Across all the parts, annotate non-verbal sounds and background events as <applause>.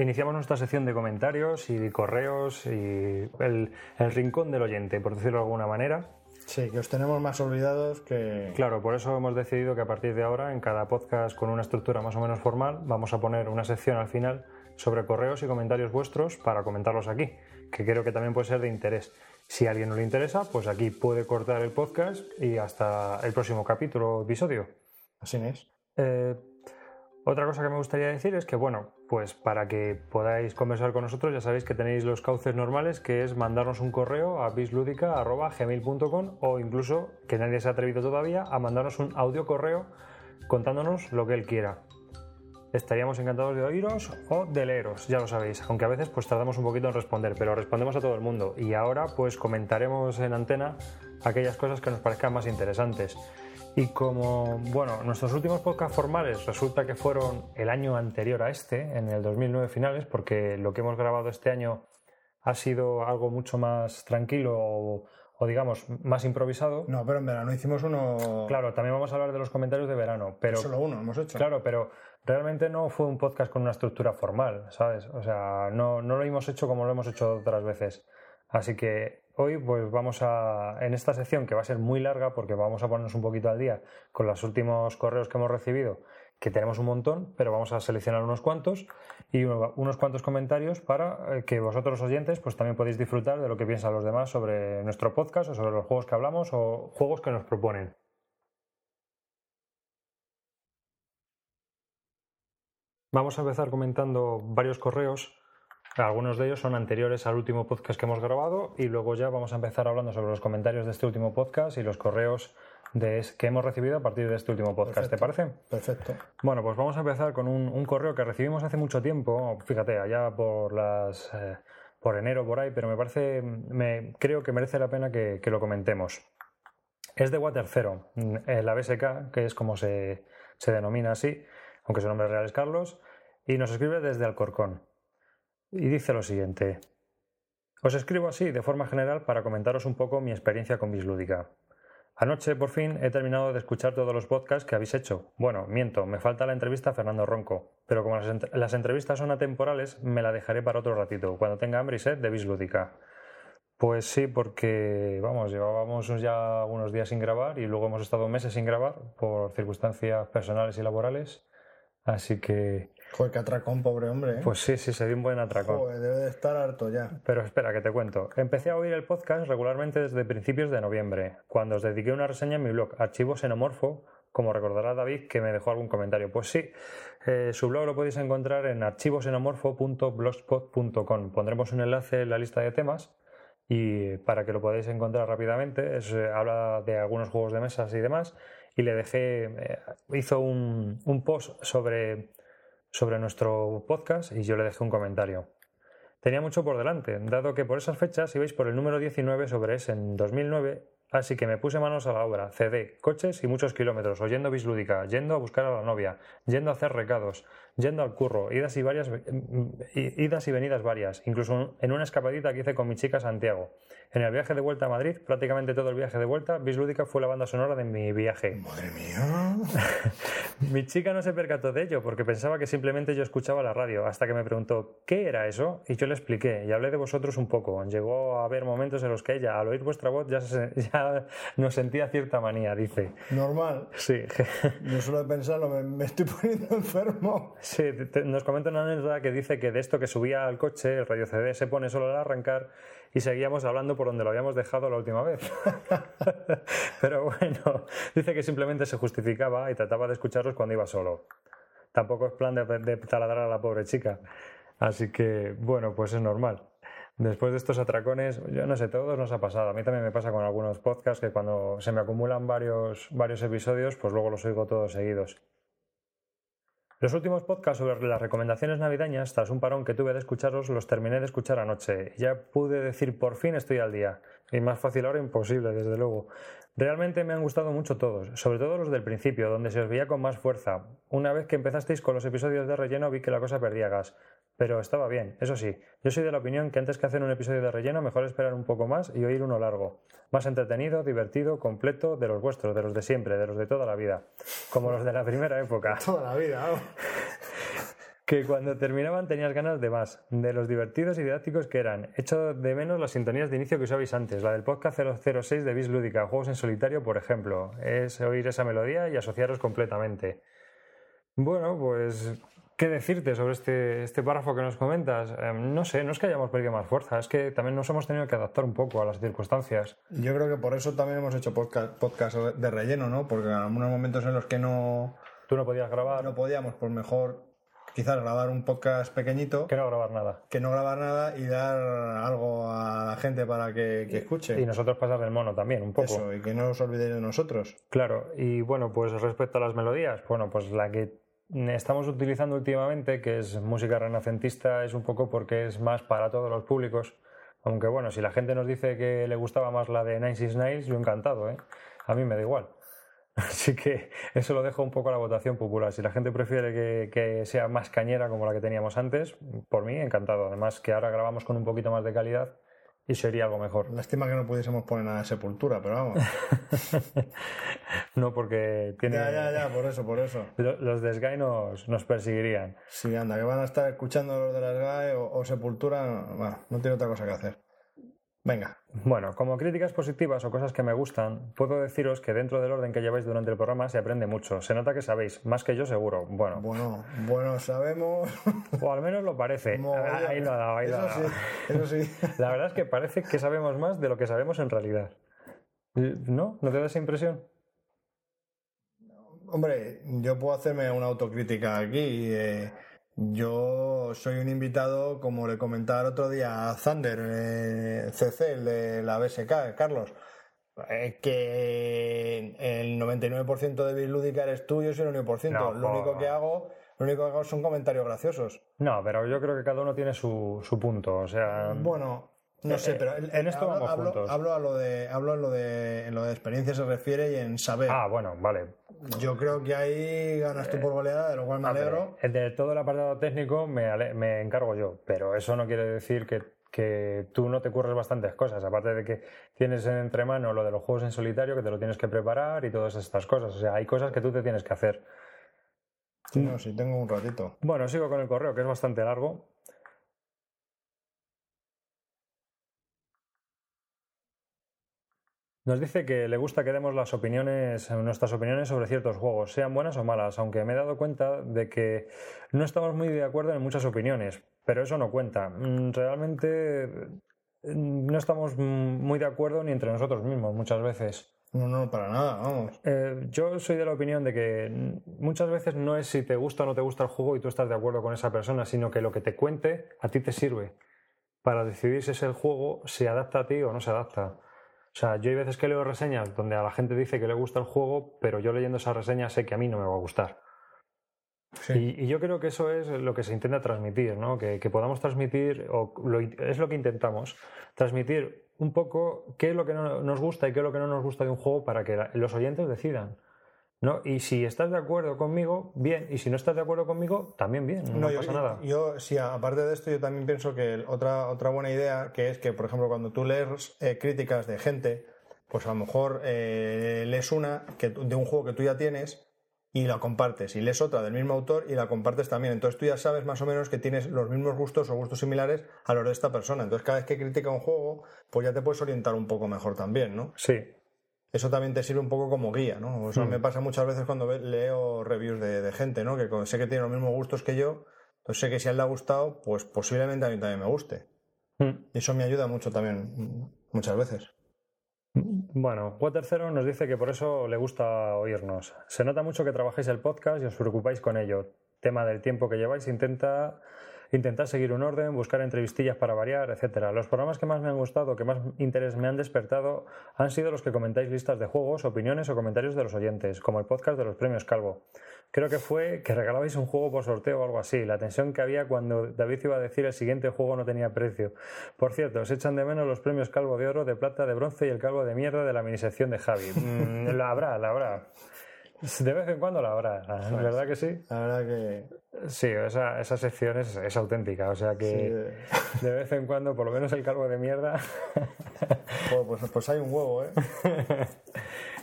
Iniciamos nuestra sección de comentarios y correos y el, rincón del oyente, por decirlo de alguna manera. Sí, que os tenemos más olvidados que... Claro, por eso hemos decidido que a partir de ahora, en cada podcast con una estructura más o menos formal, vamos a poner una sección al final sobre correos y comentarios vuestros para comentarlos aquí, que creo que también puede ser de interés. Si a alguien no le interesa, pues aquí puede cortar el podcast y hasta el próximo capítulo o episodio. Así es. Eh, otra cosa que me gustaría decir es que, bueno, pues para que podáis conversar con nosotros, ya sabéis que tenéis los cauces normales, que es mandarnos un correo a bisludica.gmail.com o incluso, que nadie se ha atrevido todavía, a mandarnos un audio correo contándonos lo que él quiera. Estaríamos encantados de oíros o de leeros, ya lo sabéis, aunque a veces pues tardamos un poquito en responder, pero respondemos a todo el mundo y ahora pues comentaremos en antena aquellas cosas que nos parezcan más interesantes. Y como, bueno, nuestros últimos podcast formales resulta que fueron el año anterior a este, en el 2009 finales, porque lo que hemos grabado este año ha sido algo mucho más tranquilo o, digamos más improvisado. No, pero en verano hicimos uno. Claro, también vamos a hablar de los comentarios de verano, pero solo uno hemos hecho. Claro, pero realmente no fue un podcast con una estructura formal, ¿sabes? O sea, no, no lo hemos hecho como lo hemos hecho otras veces. Así que hoy pues vamos a, en esta sección que va a ser muy larga porque vamos a ponernos un poquito al día con los últimos correos que hemos recibido, que tenemos un montón, pero vamos a seleccionar unos cuantos y unos cuantos comentarios para eh, que vosotros oyentes pues también podéis disfrutar de lo que piensan los demás sobre nuestro podcast o sobre los juegos que hablamos o juegos que nos proponen. Vamos a empezar comentando varios correos algunos de ellos son anteriores al último podcast que hemos grabado y luego ya vamos a empezar hablando sobre los comentarios de este último podcast y los correos de, que hemos recibido a partir de este último podcast. ¿Te parece? Perfecto. Bueno, pues vamos a empezar con un, correo que recibimos hace mucho tiempo, fíjate, allá por las... Eh, por enero, por ahí, pero me parece, me, creo que merece la pena que, lo comentemos. Es de Water Zero, la BSK, que es como se, se denomina así, aunque su nombre real es Carlos, y nos escribe desde Alcorcón y dice lo siguiente. Os escribo así de forma general para comentaros un poco mi experiencia con Bislúdica. Anoche, por fin, he terminado de escuchar todos los podcasts que habéis hecho. Bueno, miento, me falta la entrevista a Fernando Ronco, pero como las, entrevistas son atemporales, me la dejaré para otro ratito, cuando tenga hambre y sed de Bislúdica. Pues sí, porque, vamos, llevábamos ya unos días sin grabar y luego hemos estado meses sin grabar por circunstancias personales y laborales. Así que Joder, qué atracón, pobre hombre. ¿eh? Pues sí, sí, se dio un buen atracón. Joder, debe de estar harto ya. Pero espera, que te cuento. Empecé a oír el podcast regularmente desde principios de noviembre, cuando os dediqué una reseña en mi blog, Archivo Xenomorfo, como recordará David que me dejó algún comentario. Pues sí, eh, su blog lo podéis encontrar en archivosenomorfo.blogspot.com. Pondremos un enlace en la lista de temas y para que lo podáis encontrar rápidamente. Eh, habla de algunos juegos de mesas y demás. Y le dejé, hizo un, un post sobre sobre nuestro podcast y yo le dejé un comentario. Tenía mucho por delante, dado que por esas fechas ibais por el número 19 sobre ese en 2009 Así que me puse manos a la obra, CD, coches y muchos kilómetros, oyendo bislúdica, yendo a buscar a la novia, yendo a hacer recados, yendo al curro, idas y, varias, idas y venidas varias, incluso en una escapadita que hice con mi chica Santiago. En el viaje de vuelta a Madrid, prácticamente todo el viaje de vuelta, Bislúdica fue la banda sonora de mi viaje. Madre mía. <laughs> mi chica no se percató de ello porque pensaba que simplemente yo escuchaba la radio, hasta que me preguntó ¿qué era eso? Y yo le expliqué y hablé de vosotros un poco. Llegó a haber momentos en los que ella, al oír vuestra voz, ya, se, <laughs> ya nos sentía cierta manía, dice. Normal. Sí. <laughs> Yo suelo pensarlo, me, estoy poniendo enfermo. Sí, nos comenta una anécdota que dice que de esto que subía al coche, el radio CD se pone solo al arrancar y seguíamos hablando por donde lo habíamos dejado la última vez. <laughs> Pero bueno, dice que simplemente se justificaba y trataba de escucharlos cuando iba solo. Tampoco es plan de, de taladrar a la pobre chica. Así que, bueno, pues es normal. Después de estos atracones, yo no sé, todos nos ha pasado. A mí también me pasa con algunos podcasts que cuando se me acumulan varios, varios episodios, pues luego los oigo todos seguidos. Los últimos podcasts sobre las recomendaciones navideñas, tras un parón que tuve de escucharlos, los terminé de escuchar anoche. Ya pude decir por fin estoy al día. Y más fácil ahora imposible, desde luego. Realmente me han gustado mucho todos, sobre todo los del principio, donde se os veía con más fuerza. Una vez que empezasteis con los episodios de relleno vi que la cosa perdía gas pero estaba bien. Eso sí, yo soy de la opinión que antes que hacer un episodio de relleno, mejor esperar un poco más y oír uno largo. Más entretenido, divertido, completo, de los vuestros, de los de siempre, de los de toda la vida. Como los de la primera época. <laughs> Toda la vida, vamos. <laughs> que cuando terminaban tenías ganas de más, de los divertidos y didácticos que eran. Echo de menos las sintonías de inicio que usabais antes, la del podcast 006 de Bis Lúdica, juegos en solitario, por ejemplo. Es oír esa melodía y asociaros completamente. Bueno, pues, ¿qué decirte sobre este, este párrafo que nos comentas? Eh, no sé, no es que hayamos perdido más fuerza, es que también nos hemos tenido que adaptar un poco a las circunstancias. Yo creo que por eso también hemos hecho podcast, podcast de relleno, ¿no? Porque en algunos momentos en los que no, Tú no podías grabar, no podíamos, pues mejor quizás grabar un podcast pequeñito que no grabar nada. que no grabar nada y dar algo a la gente para que, que escuche. Y nosotros pasar el mono también, un poco. Eso, y que no os olvidéis de nosotros. Claro, y bueno, pues respecto a las melodías, bueno, pues la que estamos utilizando últimamente, que es música renacentista, es un poco porque es más para todos los públicos. Aunque bueno, si la gente nos dice que le gustaba más la de Nine Nails, yo encantado, ¿eh? A mí me da igual. <laughs> Así que eso lo dejo un poco a la votación popular. Si la gente prefiere que, que sea más cañera como la que teníamos antes, por mí encantado. Además que ahora grabamos con un poquito más de calidad y sería algo mejor. Lástima que no pudiésemos poner nada de sepultura, pero vamos. <laughs> no porque tiene... ya, ya, ya, por eso, por eso. Lo- Los de Sky nos, nos perseguirían. Sí, anda, que van a estar escuchando los de las GAE o, o sepultura, bueno, no tiene otra cosa que hacer. Venga, Bueno, como críticas positivas o cosas que me gustan, puedo deciros que dentro del orden que lleváis durante el programa se aprende mucho. Se nota que sabéis, más que yo seguro. Bueno, bueno, bueno, sabemos. o al menos lo parece. Ahí lo ha dado, ahí lo ha Eso dado. sí, eso sí. La verdad es que parece que sabemos más de lo que sabemos en realidad. ¿No? ¿No te da esa impresión? Hombre, yo puedo hacerme una autocrítica aquí. eh, yo soy un invitado, como le comentaba el otro día a Thunder, eh, CC, el de la BSK, Carlos, eh, que el 99% de Bislúdica eres tú, yo soy el 1%. No, lo único que hago, lo único que hago son comentarios graciosos. No, pero yo creo que cada uno tiene su, su punto. O sea, Bueno, no Eh, sé, eh, pero el- en esto hablo, vamos hablo- juntos. hablo a lo de, hablo en lo de, en lo de experiencia se refiere y en saber. ah, bueno, vale. Yo creo que ahí ganas tú por goleada, de lo cual me alegro. El de todo el apartado técnico me, ale- me encargo yo, pero eso no quiere decir que, que tú no te curres bastantes cosas, aparte de que tienes en entremano lo de los juegos en solitario, que te lo tienes que preparar y todas estas cosas. O sea, hay cosas que tú te tienes que hacer. Sí, no, sí, tengo un ratito. Bueno, sigo con el correo, que es bastante largo. Nos dice que le gusta que demos las opiniones, nuestras opiniones sobre ciertos juegos, sean buenas o malas, aunque me he dado cuenta de que no estamos muy de acuerdo en muchas opiniones, pero eso no cuenta. Mm, Realmente mm, no estamos muy de acuerdo ni entre nosotros mismos muchas veces. No, no, para nada, vamos. Eh, yo soy de la opinión de que mm, muchas veces no es si te gusta o no te gusta el juego y tú estás de acuerdo con esa persona, sino que lo que te cuente a ti te sirve para decidir si ese juego se adapta a ti o no se adapta. O sea, yo hay veces que leo reseñas donde a la gente dice que le gusta el juego, pero yo leyendo esa reseña sé que a mí no me va a gustar. Sí. Y, y yo creo que eso es lo que se intenta transmitir, ¿no? Que, que podamos transmitir, o lo es lo que intentamos, transmitir un poco qué es lo que no nos gusta y qué es lo que no nos gusta de un juego para que la- los oyentes decidan. ¿No? Y si estás de acuerdo conmigo, bien. Y si no estás de acuerdo conmigo, también bien. No, yo, pasa nada. Yo, sí, aparte de esto, yo también pienso que otra, otra buena idea, que es que, por ejemplo, cuando tú lees eh, críticas de gente, pues a lo mejor eh, lees una que, de un juego que tú ya tienes y la compartes, y lees otra del mismo autor y la compartes también. Entonces tú ya sabes más o menos que tienes los mismos gustos o gustos similares a los de esta persona. Entonces cada vez que critica un juego, pues ya te puedes orientar un poco mejor también, ¿no? Sí. Eso también te sirve un poco como guía, ¿no? O sea, Mm. me pasa muchas veces cuando leo reviews de, de gente, ¿no? Que sé que tiene los mismos gustos que yo, entonces sé que si a él le ha gustado, pues posiblemente a mí también me guste. Mm. Y eso me ayuda mucho también, muchas veces. Bueno, Water Zero nos dice que por eso le gusta oírnos. Se nota mucho que trabajáis el podcast y os preocupáis con ello. Tema del tiempo que lleváis, intenta intentar seguir un orden, buscar entrevistillas para variar, etcétera. Los programas que más me han gustado, que más interés me han despertado, han sido los que comentáis listas de juegos, opiniones o comentarios de los oyentes, como el podcast de los premios Calvo. Creo que fue que regalabais un juego por sorteo o algo así. La tensión que había cuando David iba a decir el siguiente juego no tenía precio. Por cierto, os echan de menos los premios Calvo de Oro, de Plata, de Bronce y el Calvo de Mierda de la minisección de Javi. Mm, la habrá, la habrá. <laughs> De vez en cuando la habrá, la verdad que sí. La verdad que. Sí, esa, esa sección es, es auténtica, o sea que <laughs> de vez en cuando, por lo menos el calvo de mierda. <laughs> pues, pues hay un huevo, ¿eh?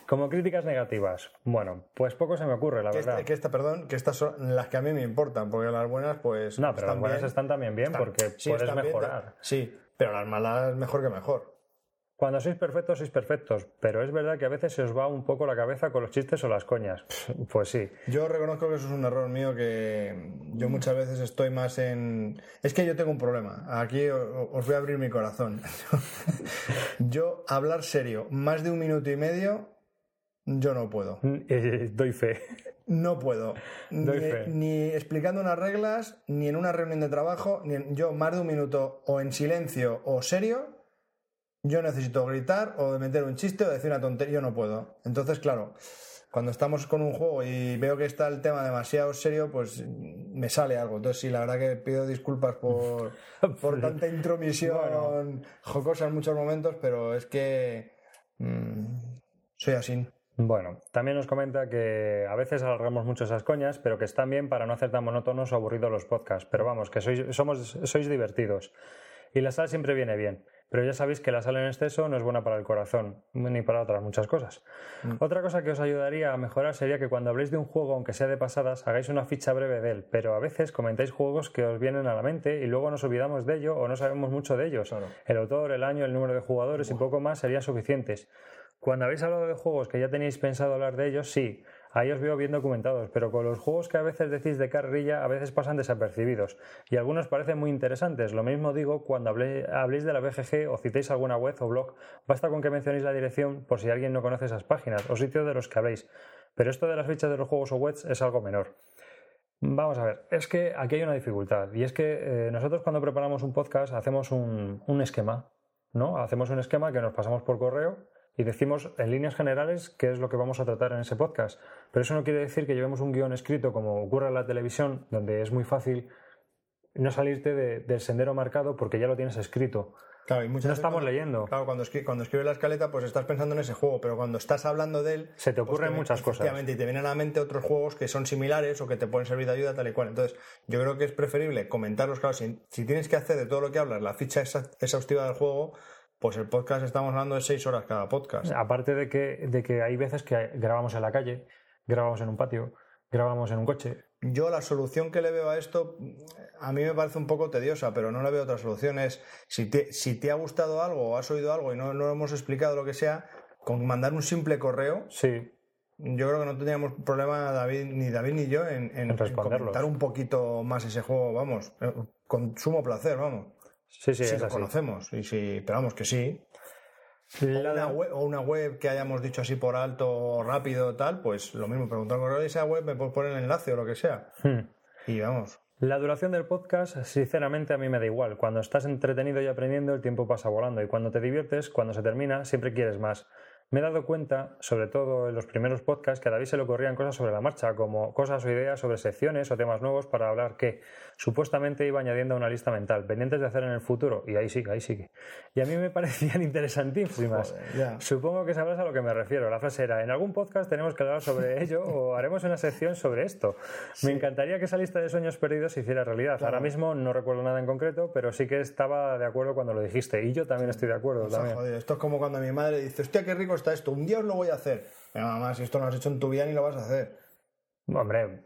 Como críticas negativas. Bueno, pues poco se me ocurre, la que verdad. Esta, que esta, perdón, que estas son las que a mí me importan, porque las buenas, pues. No, pero las buenas están también bien porque puedes mejorar. sí, pero las malas mejor que mejor. Cuando sois perfectos, sois perfectos, pero es verdad que a veces se os va un poco la cabeza con los chistes o las coñas. <laughs> Pues sí. Yo reconozco que eso es un error mío que yo muchas veces estoy más en... Es que yo tengo un problema. Aquí os voy a abrir mi corazón. <laughs> yo hablar serio más de un minuto y medio, yo no puedo. <laughs> Eh, doy fe. No puedo. Doy ni, fe. ni, explicando unas reglas, ni en una reunión de trabajo, ni en, yo más de un minuto o en silencio o serio yo necesito gritar o meter un chiste o decir una tontería, yo no puedo. Entonces, claro, cuando estamos con un juego y veo que está el tema demasiado serio, pues me sale algo. Entonces, sí, la verdad que pido disculpas por, <laughs> por tanta intromisión jocosa en muchos momentos, pero es que mm, soy así. Bueno, también nos comenta que a veces alargamos mucho esas coñas, pero que están bien para no hacer tan monótonos o aburridos los podcasts. Pero vamos, que sois, somos, sois divertidos. Y la sal siempre viene bien. Pero ya sabéis que la sal en exceso no es buena para el corazón, ni para otras muchas cosas. Mm. Otra cosa que os ayudaría a mejorar sería que cuando habléis de un juego, aunque sea de pasadas, hagáis una ficha breve de él, pero a veces comentáis juegos que os vienen a la mente y luego nos olvidamos de ello o no sabemos mucho de ellos. El autor, el año, el número de jugadores y poco más serían suficientes. Cuando habéis hablado de juegos que ya tenéis pensado hablar de ellos, sí, Ahí os veo bien documentados, pero con los juegos que a veces decís de carrilla a veces pasan desapercibidos y algunos parecen muy interesantes. Lo mismo digo cuando habléis de la BGG o citéis alguna web o blog. Basta con que mencionéis la dirección por si alguien no conoce esas páginas o sitios de los que habléis. Pero esto de las fichas de los juegos o webs es algo menor. Vamos a ver, es que aquí hay una dificultad y es que eh, nosotros cuando preparamos un podcast hacemos un esquema, ¿no? Hacemos un esquema que nos pasamos por correo y decimos en líneas generales qué es lo que vamos a tratar en ese podcast. Pero eso no quiere decir que llevemos un guion escrito como ocurre en la televisión, donde es muy fácil no salirte del sendero marcado porque ya lo tienes escrito. Claro, y muchas no estamos leyendo. Claro, cuando, cuando escribes la escaleta, pues estás pensando en ese juego, pero cuando estás hablando de él. Se te pues ocurren muchas cosas. Y te vienen a la mente otros juegos que son similares o que te pueden servir de ayuda, tal y cual. Entonces, yo creo que es preferible comentarlos, claro, si, si tienes que hacer de todo lo que hablas la ficha exhaustiva del juego, pues el podcast estamos hablando de seis horas cada podcast. Aparte de que, de que hay veces que grabamos en la calle, grabamos en un patio, grabamos en un coche. Yo la solución que le veo a esto, a mí me parece un poco tediosa, pero no le veo otra solución. Es, si te, si te ha gustado algo o has oído algo y no, no hemos explicado lo que sea, con mandar un simple correo, sí. yo creo que no tendríamos problema David, ni David ni yo en, en, en comentar un poquito más ese juego, vamos, eh, con sumo placer, vamos. Sí, sí, si lo conocemos. Y si, esperamos que sí. O una, web, o una, web, que hayamos dicho así por alto, rápido, tal, pues lo mismo, preguntar por esa web, me puedes poner el enlace o lo que sea. Hmm. Y vamos. La duración del podcast, sinceramente, a mí me da igual. Cuando estás entretenido y aprendiendo, el tiempo pasa volando. Y cuando te diviertes, cuando se termina, siempre quieres más. Me he dado cuenta, sobre todo en los primeros podcasts, que a David se le ocurrían cosas sobre la marcha, como cosas o ideas sobre secciones o temas nuevos para hablar que supuestamente iba añadiendo a una lista mental, pendientes de hacer en el futuro. Y ahí sigue, ahí sigue. Y a mí me <laughs> parecían interesantísimas. Supongo que sabrás a lo que me refiero. La frase era, en algún podcast tenemos que hablar sobre ello o haremos una sección sobre esto. Me encantaría que esa lista de sueños perdidos se hiciera realidad. Ahora mismo no recuerdo nada en concreto, pero sí que estaba de acuerdo cuando lo dijiste. Y yo también estoy de acuerdo. también. esto es como cuando mi madre dice, hostia, qué rico esto, un día os lo voy a hacer. Venga, mamá, si esto no lo has hecho en tu vida ni lo vas a hacer. Hombre,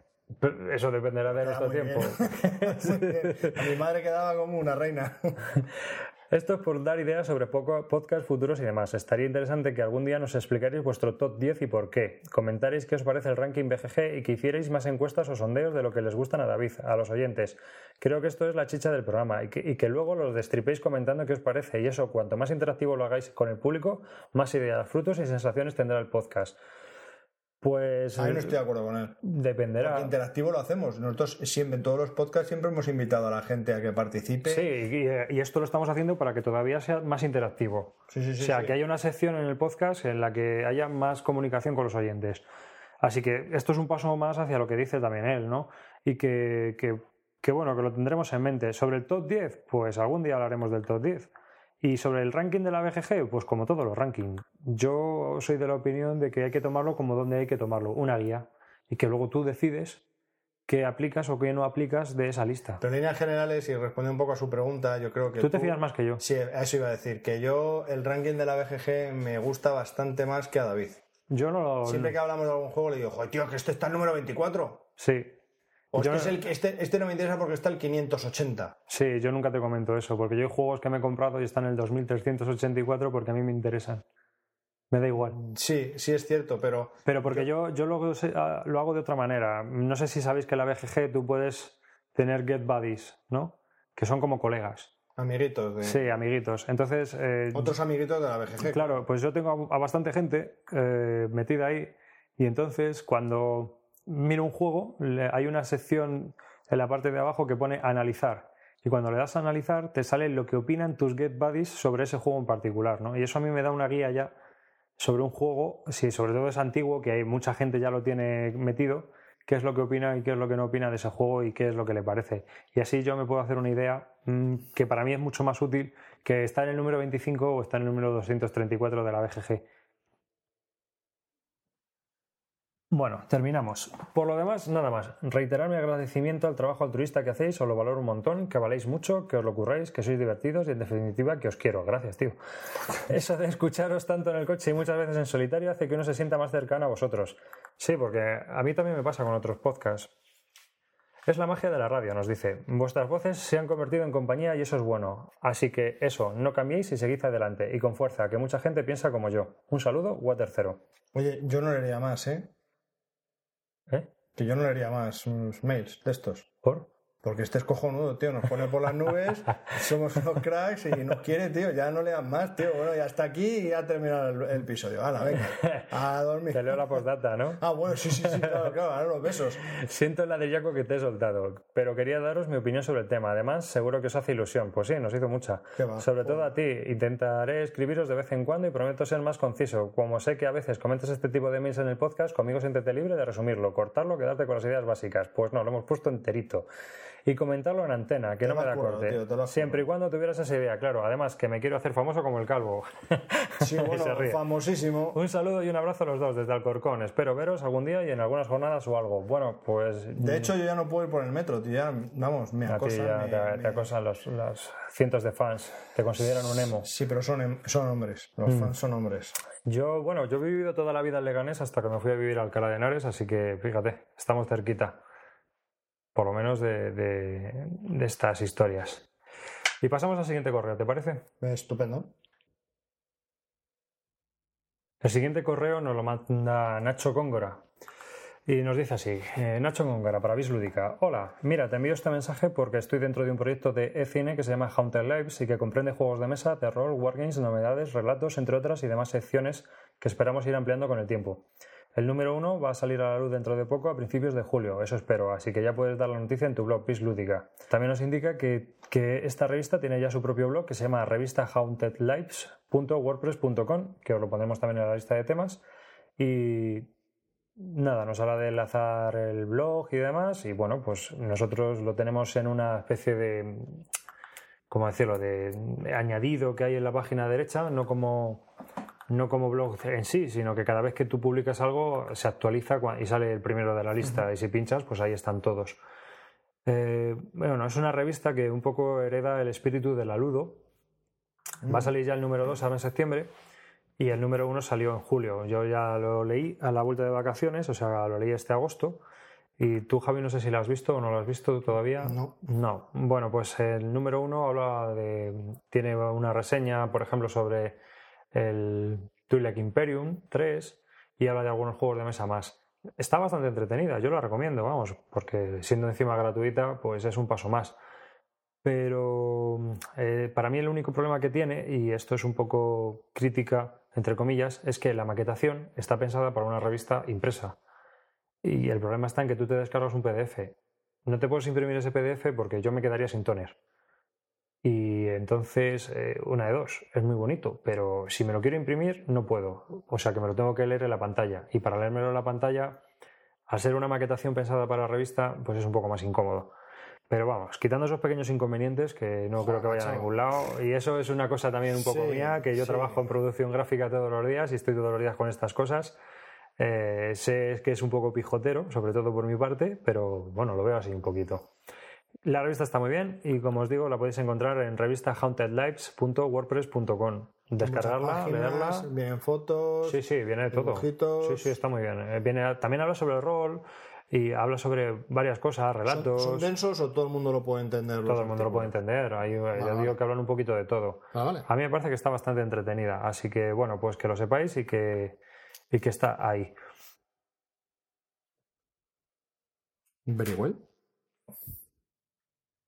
eso dependerá de nuestro tiempo. <laughs> a mi madre quedaba como una reina. <laughs> Esto es por dar ideas sobre podcast futuros y demás. Estaría interesante que algún día nos explicarais vuestro top 10 y por qué. Comentaréis qué os parece el ranking BGG y que hicierais más encuestas o sondeos de lo que les gustan a David, a los oyentes. Creo que esto es la chicha del programa y que, y que luego los destripéis comentando qué os parece. Y eso, cuanto más interactivo lo hagáis con el público, más ideas, frutos y sensaciones tendrá el podcast. Pues. Ahí no estoy de acuerdo con él. Dependerá. Porque interactivo lo hacemos. Nosotros siempre, en todos los podcasts, siempre hemos invitado a la gente a que participe. Sí, y, esto lo estamos haciendo para que todavía sea más interactivo. Sí, sí, sí, o sea, que haya una sección en el podcast en la que haya más comunicación con los oyentes. Así que esto es un paso más hacia lo que dice también él, ¿no? Y que, que, que bueno, que lo tendremos en mente. Sobre el top 10, pues algún día hablaremos del top 10 Y sobre el ranking de la BGG, pues como todos los rankings, yo soy de la opinión de que hay que tomarlo como donde hay que tomarlo, una guía, y que luego tú decides qué aplicas o qué no aplicas de esa lista. Pero en líneas generales, y responde un poco a su pregunta, yo creo que... Tú te fías más que yo. Sí, eso iba a decir, que yo el ranking de la BGG me gusta bastante más que a David. Yo no lo... Siempre que hablamos de algún juego le digo, joder, tío, que este está el número 24. Sí. O Yo este, es el, este, este no me interesa porque está el 580. Sí, yo nunca te comento eso, porque yo hay juegos que me he comprado y están en el 2384 porque a mí me interesan. Me da igual. Sí, sí es cierto, pero Pero porque yo, yo lo, ah, lo hago de otra manera. No sé si sabéis que en la BGG tú puedes tener get buddies, ¿no? Que son como colegas. amiguitos de... Sí, amiguitos. Entonces, eh, Otros amiguitos de la BGG. Claro, pues yo tengo a, bastante gente eh, metida ahí y entonces cuando miro un juego hay una sección en la parte de abajo que pone analizar y cuando le das a analizar te sale lo que opinan tus get buddies sobre ese juego en particular, ¿no? Y eso a mí me da una guía ya sobre un juego, si sobre todo es antiguo, que hay mucha gente ya lo tiene metido, qué es lo que opina y qué es lo que no opina de ese juego y qué es lo que le parece. Y así yo me puedo hacer una idea mm, que para mí es mucho más útil que estar en el número 25 o estar en el número 234 de la BGG. Bueno, terminamos. Por lo demás, nada más. Reiterar mi agradecimiento al trabajo altruista que hacéis, os lo valoro un montón, que valéis mucho, que os lo curráis, que sois divertidos y en definitiva que os quiero. Gracias, tío. Eso de escucharos tanto en el coche y muchas veces en solitario hace que uno se sienta más cercano a vosotros. Sí, porque a mí también me pasa con otros podcasts. Es la magia de la radio, nos dice. Vuestras voces se han convertido en compañía y eso es bueno. Así que eso, no cambiéis y seguid adelante. Y con fuerza, que mucha gente piensa como yo. Un saludo, Water Zero. Oye, yo no leería más, ¿eh? ¿Eh? Que yo no leería más mails de estos. ¿Por? Porque este es cojonudo, tío. Nos pone por las nubes, <laughs> somos unos cracks y nos quiere, tío. Ya no lean más, tío. Bueno, ya está aquí y ya ha terminado el, el episodio. Hala, venga. A dormir. <laughs> Te leo la postdata, ¿no? Ah, bueno, sí, sí, sí, claro, claro. Ahora los besos. <laughs> Siento el ladrillaco que te he soltado, pero quería daros mi opinión sobre el tema. Además, seguro que os hace ilusión. Pues sí, nos hizo mucha. Qué va, sobre todo a ti. Intentaré escribiros de vez en cuando y prometo ser más conciso. Como sé que a veces comentas este tipo de mails en el podcast, conmigo siéntete libre de resumirlo, cortarlo, quedarte con las ideas básicas. Pues no, lo hemos puesto enterito. Y comentarlo en antena, que no me da currado, corte. tío, te Siempre y cuando tuvieras esa idea, claro. Además, que me quiero hacer famoso como el calvo. <laughs> Sí, bueno, famosísimo. Un saludo y un abrazo a los dos desde Alcorcón. Espero veros algún día y en algunas jornadas o algo. Bueno, pues. De hecho, yo ya no puedo ir por el metro, tío. Ya, vamos, me a ti acosan. ya me- te, me- te acosan los, los cientos de fans. Te consideran un emo. Sí, pero son, em- son hombres. Mm. Los fans son hombres. Yo, bueno, yo he vivido toda la vida en Leganés hasta que me fui a vivir a Alcalá de Henares, así que fíjate, estamos cerquita. Por lo menos de, de- de estas historias. Y pasamos al siguiente correo, ¿te parece? Estupendo. El siguiente correo nos lo manda Nacho Góngora. Y nos dice así, eh, Nacho Góngora, para Lúdica. Hola, mira, te envío este mensaje porque estoy dentro de un proyecto de e-cine que se llama Haunted Lives y que comprende juegos de mesa, terror, wargames, novedades, relatos, entre otras y demás secciones que esperamos ir ampliando con el tiempo. El número uno va a salir a la luz dentro de poco, a principios de julio, eso espero, así que ya puedes dar la noticia en tu blog Vis Lúdica. También nos indica que, que esta revista tiene ya su propio blog que se llama revista hauntedlives.wordpress.com, que os lo pondremos también en la lista de temas. Y nada, nos habla de enlazar el blog y demás. Y bueno, pues nosotros lo tenemos en una especie de, ¿cómo decirlo?, de añadido que hay en la página derecha, no como, no como blog en sí, sino que cada vez que tú publicas algo se actualiza y sale el primero de la lista. Y si pinchas, pues ahí están todos. Eh, bueno, es una revista que un poco hereda el espíritu de la Ludo. Va a salir ya el número 2 ahora en septiembre y el número 1 salió en julio. Yo ya lo leí a la vuelta de vacaciones, o sea, lo leí este agosto. Y tú, Javi, no sé si lo has visto o no lo has visto todavía. No. No. Bueno, pues el número 1 habla de. Tiene una reseña, por ejemplo, sobre el Twi'lek Imperium 3 y habla de algunos juegos de mesa más. Está bastante entretenida, yo la recomiendo, vamos, porque siendo encima gratuita, pues es un paso más. Pero eh, para mí el único problema que tiene, y esto es un poco crítica, entre comillas, es que la maquetación está pensada para una revista impresa. Y el problema está en que tú te descargas un PDF. No te puedes imprimir ese PDF porque yo me quedaría sin toner. Y entonces, eh, una de dos, es muy bonito, pero si me lo quiero imprimir, no puedo. O sea que me lo tengo que leer en la pantalla. Y para leérmelo en la pantalla, al ser una maquetación pensada para la revista, pues es un poco más incómodo. Pero vamos, quitando esos pequeños inconvenientes que no creo que vayan a ningún lado. Y eso es una cosa también un poco Sí, mía, que yo sí. trabajo en producción gráfica todos los días y estoy todos los días con estas cosas. Eh, sé que es un poco pijotero, sobre todo por mi parte, pero bueno, lo veo así un poquito. La revista está muy bien y como os digo, la podéis encontrar en revista hauntedlives.wordpress.com. Descargarla, leerla. Vienen fotos. Sí, sí, viene de todo. dibujitos. Sí, sí, está muy bien. Eh, Viene, también habla sobre el rol y habla sobre varias cosas, ¿Son, relatos. son densos o todo el mundo lo puede entender? todo el mundo lo puede entender. Ahí, eh, digo que hablan un poquito de todo. Ah, vale. A mí me parece que está bastante entretenida, así que bueno, pues que lo sepáis y que, y que está ahí. Very well.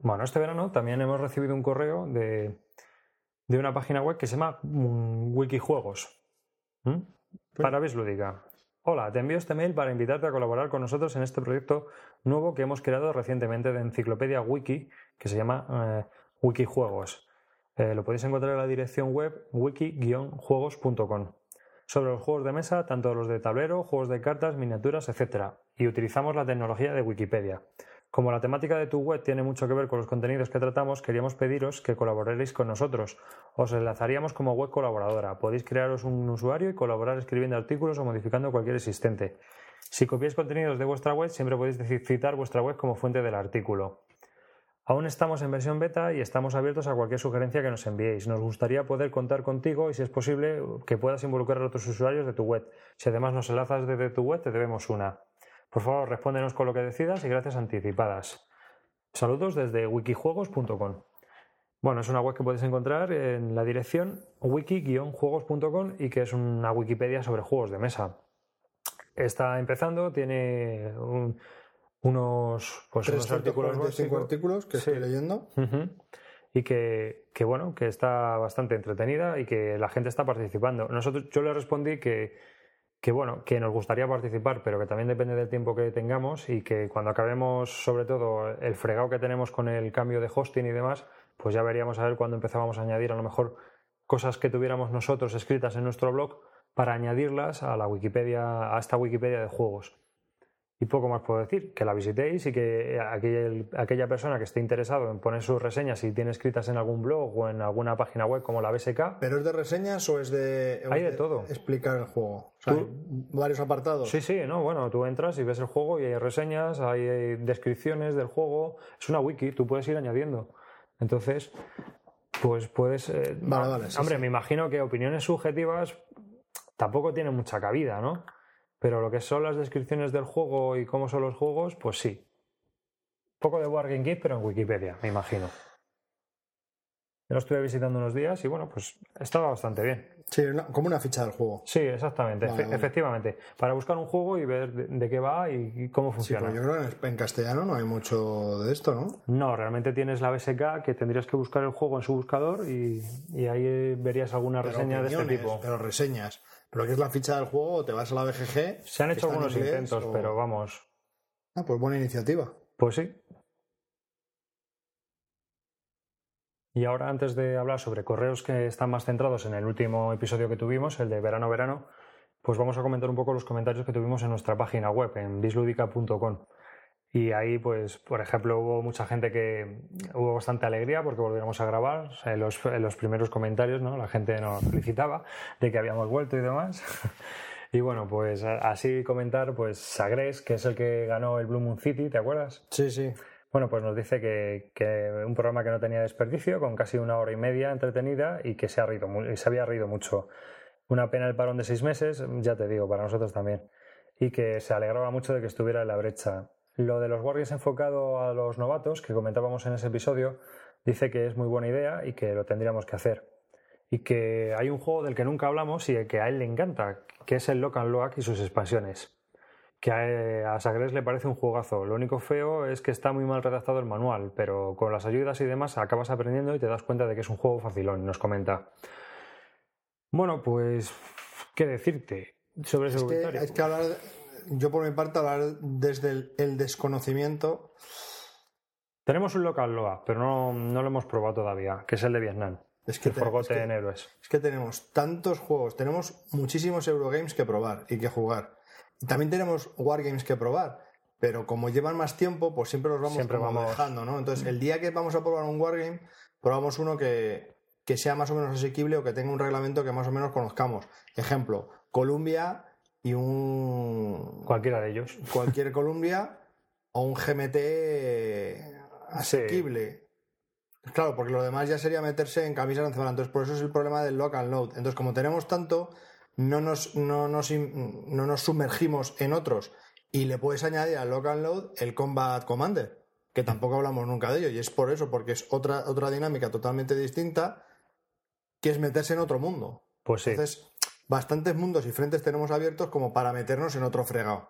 Bueno, este verano también hemos recibido un correo de, de una página web que se llama mm, Wikijuegos. ¿Mm? Para Bislúdica. Hola, te envío este mail para invitarte a colaborar con nosotros en este proyecto nuevo que hemos creado recientemente de enciclopedia wiki que se llama eh, Wikijuegos. Eh, lo podéis encontrar en la dirección web wiki-juegos.com. Sobre los juegos de mesa, tanto los de tablero, juegos de cartas, miniaturas, etc. Y utilizamos la tecnología de Wikipedia. Como la temática de tu web tiene mucho que ver con los contenidos que tratamos, queríamos pediros que colaboraréis con nosotros. Os enlazaríamos como web colaboradora. Podéis crearos un usuario y colaborar escribiendo artículos o modificando cualquier existente. Si copiáis contenidos de vuestra web, siempre podéis citar vuestra web como fuente del artículo. Aún estamos en versión beta y estamos abiertos a cualquier sugerencia que nos enviéis. Nos gustaría poder contar contigo y, si es posible, que puedas involucrar a otros usuarios de tu web. Si además nos enlazas desde tu web, te debemos una. Por favor, respóndenos con lo que decidas y gracias anticipadas. Saludos desde wikijuegos.com. Bueno, es una web que podéis encontrar en la dirección wiki-juegos.com y que es una Wikipedia sobre juegos de mesa. Está empezando, tiene un- unos, pues, unos artículos 345 básicos. artículos que Sí. estoy leyendo. Y que, que, bueno, que está bastante entretenida y que la gente está participando. Nosotros, yo le respondí que, que bueno, que nos gustaría participar, pero que también depende del tiempo que tengamos y que cuando acabemos, sobre todo, el fregado que tenemos con el cambio de hosting y demás, pues ya veríamos a ver cuándo empezábamos a añadir a lo mejor cosas que tuviéramos nosotros escritas en nuestro blog para añadirlas a la Wikipedia, a esta Wikipedia de juegos. Y poco más puedo decir, que la visitéis y que aquel- aquella persona que esté interesado en poner sus reseñas, si tiene escritas en algún blog o en alguna página web como la BSK, ¿Pero es de reseñas o es de, Hay de todo. explicar el juego? O sea, Tú- hay varios apartados. Sí, sí, no, bueno, tú entras y ves el juego y hay reseñas, hay descripciones del juego, es una wiki, tú puedes ir añadiendo. Entonces, pues puedes... eh, Vale, vale, sí, hombre, sí. me imagino que opiniones subjetivas tampoco tienen mucha cabida, ¿no? Pero lo que son las descripciones del juego y cómo son los juegos, pues sí. Un poco de Wargame Geek, pero en Wikipedia, me imagino. Yo lo estuve visitando unos días y bueno, pues estaba bastante bien. Sí, una- como una ficha del juego. Sí, exactamente, Vale, efe- vale. efectivamente. Para buscar un juego y ver de, de qué va y, y cómo Sí, funciona. pero yo creo que en- castellano no hay mucho de esto, ¿no? No, realmente tienes la BSK que tendrías que buscar el juego en su buscador y, y ahí verías alguna Pero reseña de este tipo. Pero reseñas. Pero que es la ficha del juego, te vas a la BGG. Se han hecho algunos inglés, intentos, o- pero vamos. Ah, pues buena iniciativa. Pues sí. Y ahora, antes de hablar sobre correos que están más centrados en el último episodio que tuvimos, el de verano-verano, pues vamos a comentar un poco los comentarios que tuvimos en nuestra página web, en bisludica.com. Y ahí, pues, por ejemplo, hubo mucha gente que hubo bastante alegría porque volviéramos a grabar. O sea, en, los, en los primeros comentarios, ¿no? La gente nos felicitaba de que habíamos vuelto y demás. <laughs> Y bueno, pues así comentar, pues Sagres, que es el que ganó el Blue Moon City, ¿te acuerdas? Sí, sí. Bueno, pues nos dice que, que un programa que no tenía desperdicio, con casi una hora y media entretenida y que se, ha y se había reído mucho. Una pena el parón de seis meses, ya te digo, para nosotros también. Y que se alegraba mucho de que estuviera en la brecha. Lo de los Warriors enfocado a los novatos, que comentábamos en ese episodio, dice que es muy buena idea y que lo tendríamos que hacer. Y que hay un juego del que nunca hablamos y que a él le encanta, que es el Lock and Lock y sus expansiones que a, a Sagres le parece un juegazo. Lo único feo es que está muy mal redactado el manual, pero con las ayudas y demás acabas aprendiendo y te das cuenta de que es un juego facilón, nos comenta. Bueno, pues, ¿qué decirte sobre ese Es que, victoria? es que hablar, yo por mi parte, hablar desde el, el desconocimiento. Tenemos un local Loa, pero no, no lo hemos probado todavía, que es el de Vietnam. Es que, el es que- Héroes. es que tenemos tantos juegos, tenemos muchísimos Eurogames que probar y que jugar. Y también tenemos Wargames que probar. pero como llevan más tiempo, pues siempre los vamos, Siempre como vamos- dejando, ¿no? Entonces, el día que vamos a probar un Wargame, probamos uno que, que sea más o menos asequible o que tenga un reglamento que más o menos conozcamos. Ejemplo, Columbia y un... Cualquiera de ellos. cualquier <laughs> Columbia o un GMT asequible. Claro, porque lo demás ya sería meterse en camisas varas. Entonces, por eso es el problema del lock and load. Entonces, como tenemos tanto, no nos, no nos, no nos sumergimos en otros. Y le puedes añadir al lock and load el Combat Commander, que tampoco hablamos nunca de ello. Y es por eso, porque es otra, otra dinámica totalmente distinta, que es meterse en otro mundo. Pues sí. Entonces, bastantes mundos y frentes tenemos abiertos como para meternos en otro fregado.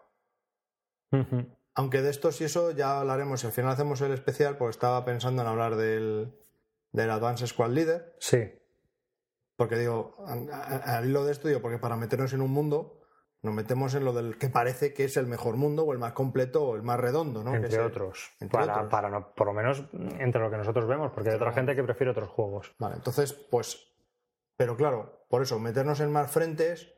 Aunque de estos y eso ya hablaremos. Si al final hacemos el especial, pues estaba pensando en hablar del, del Advanced Squad Leader. Sí. Porque digo, al hilo de esto, digo, porque para meternos en un mundo, nos metemos en lo del que parece que es el mejor mundo, o el más completo, o el más redondo, ¿no? Que entre el- otros. entre para, otros. para no- por lo menos entre lo que nosotros vemos, porque hay otra gente que prefiere otros juegos. Vale, entonces, pues. Pero claro, por eso, meternos en más frentes.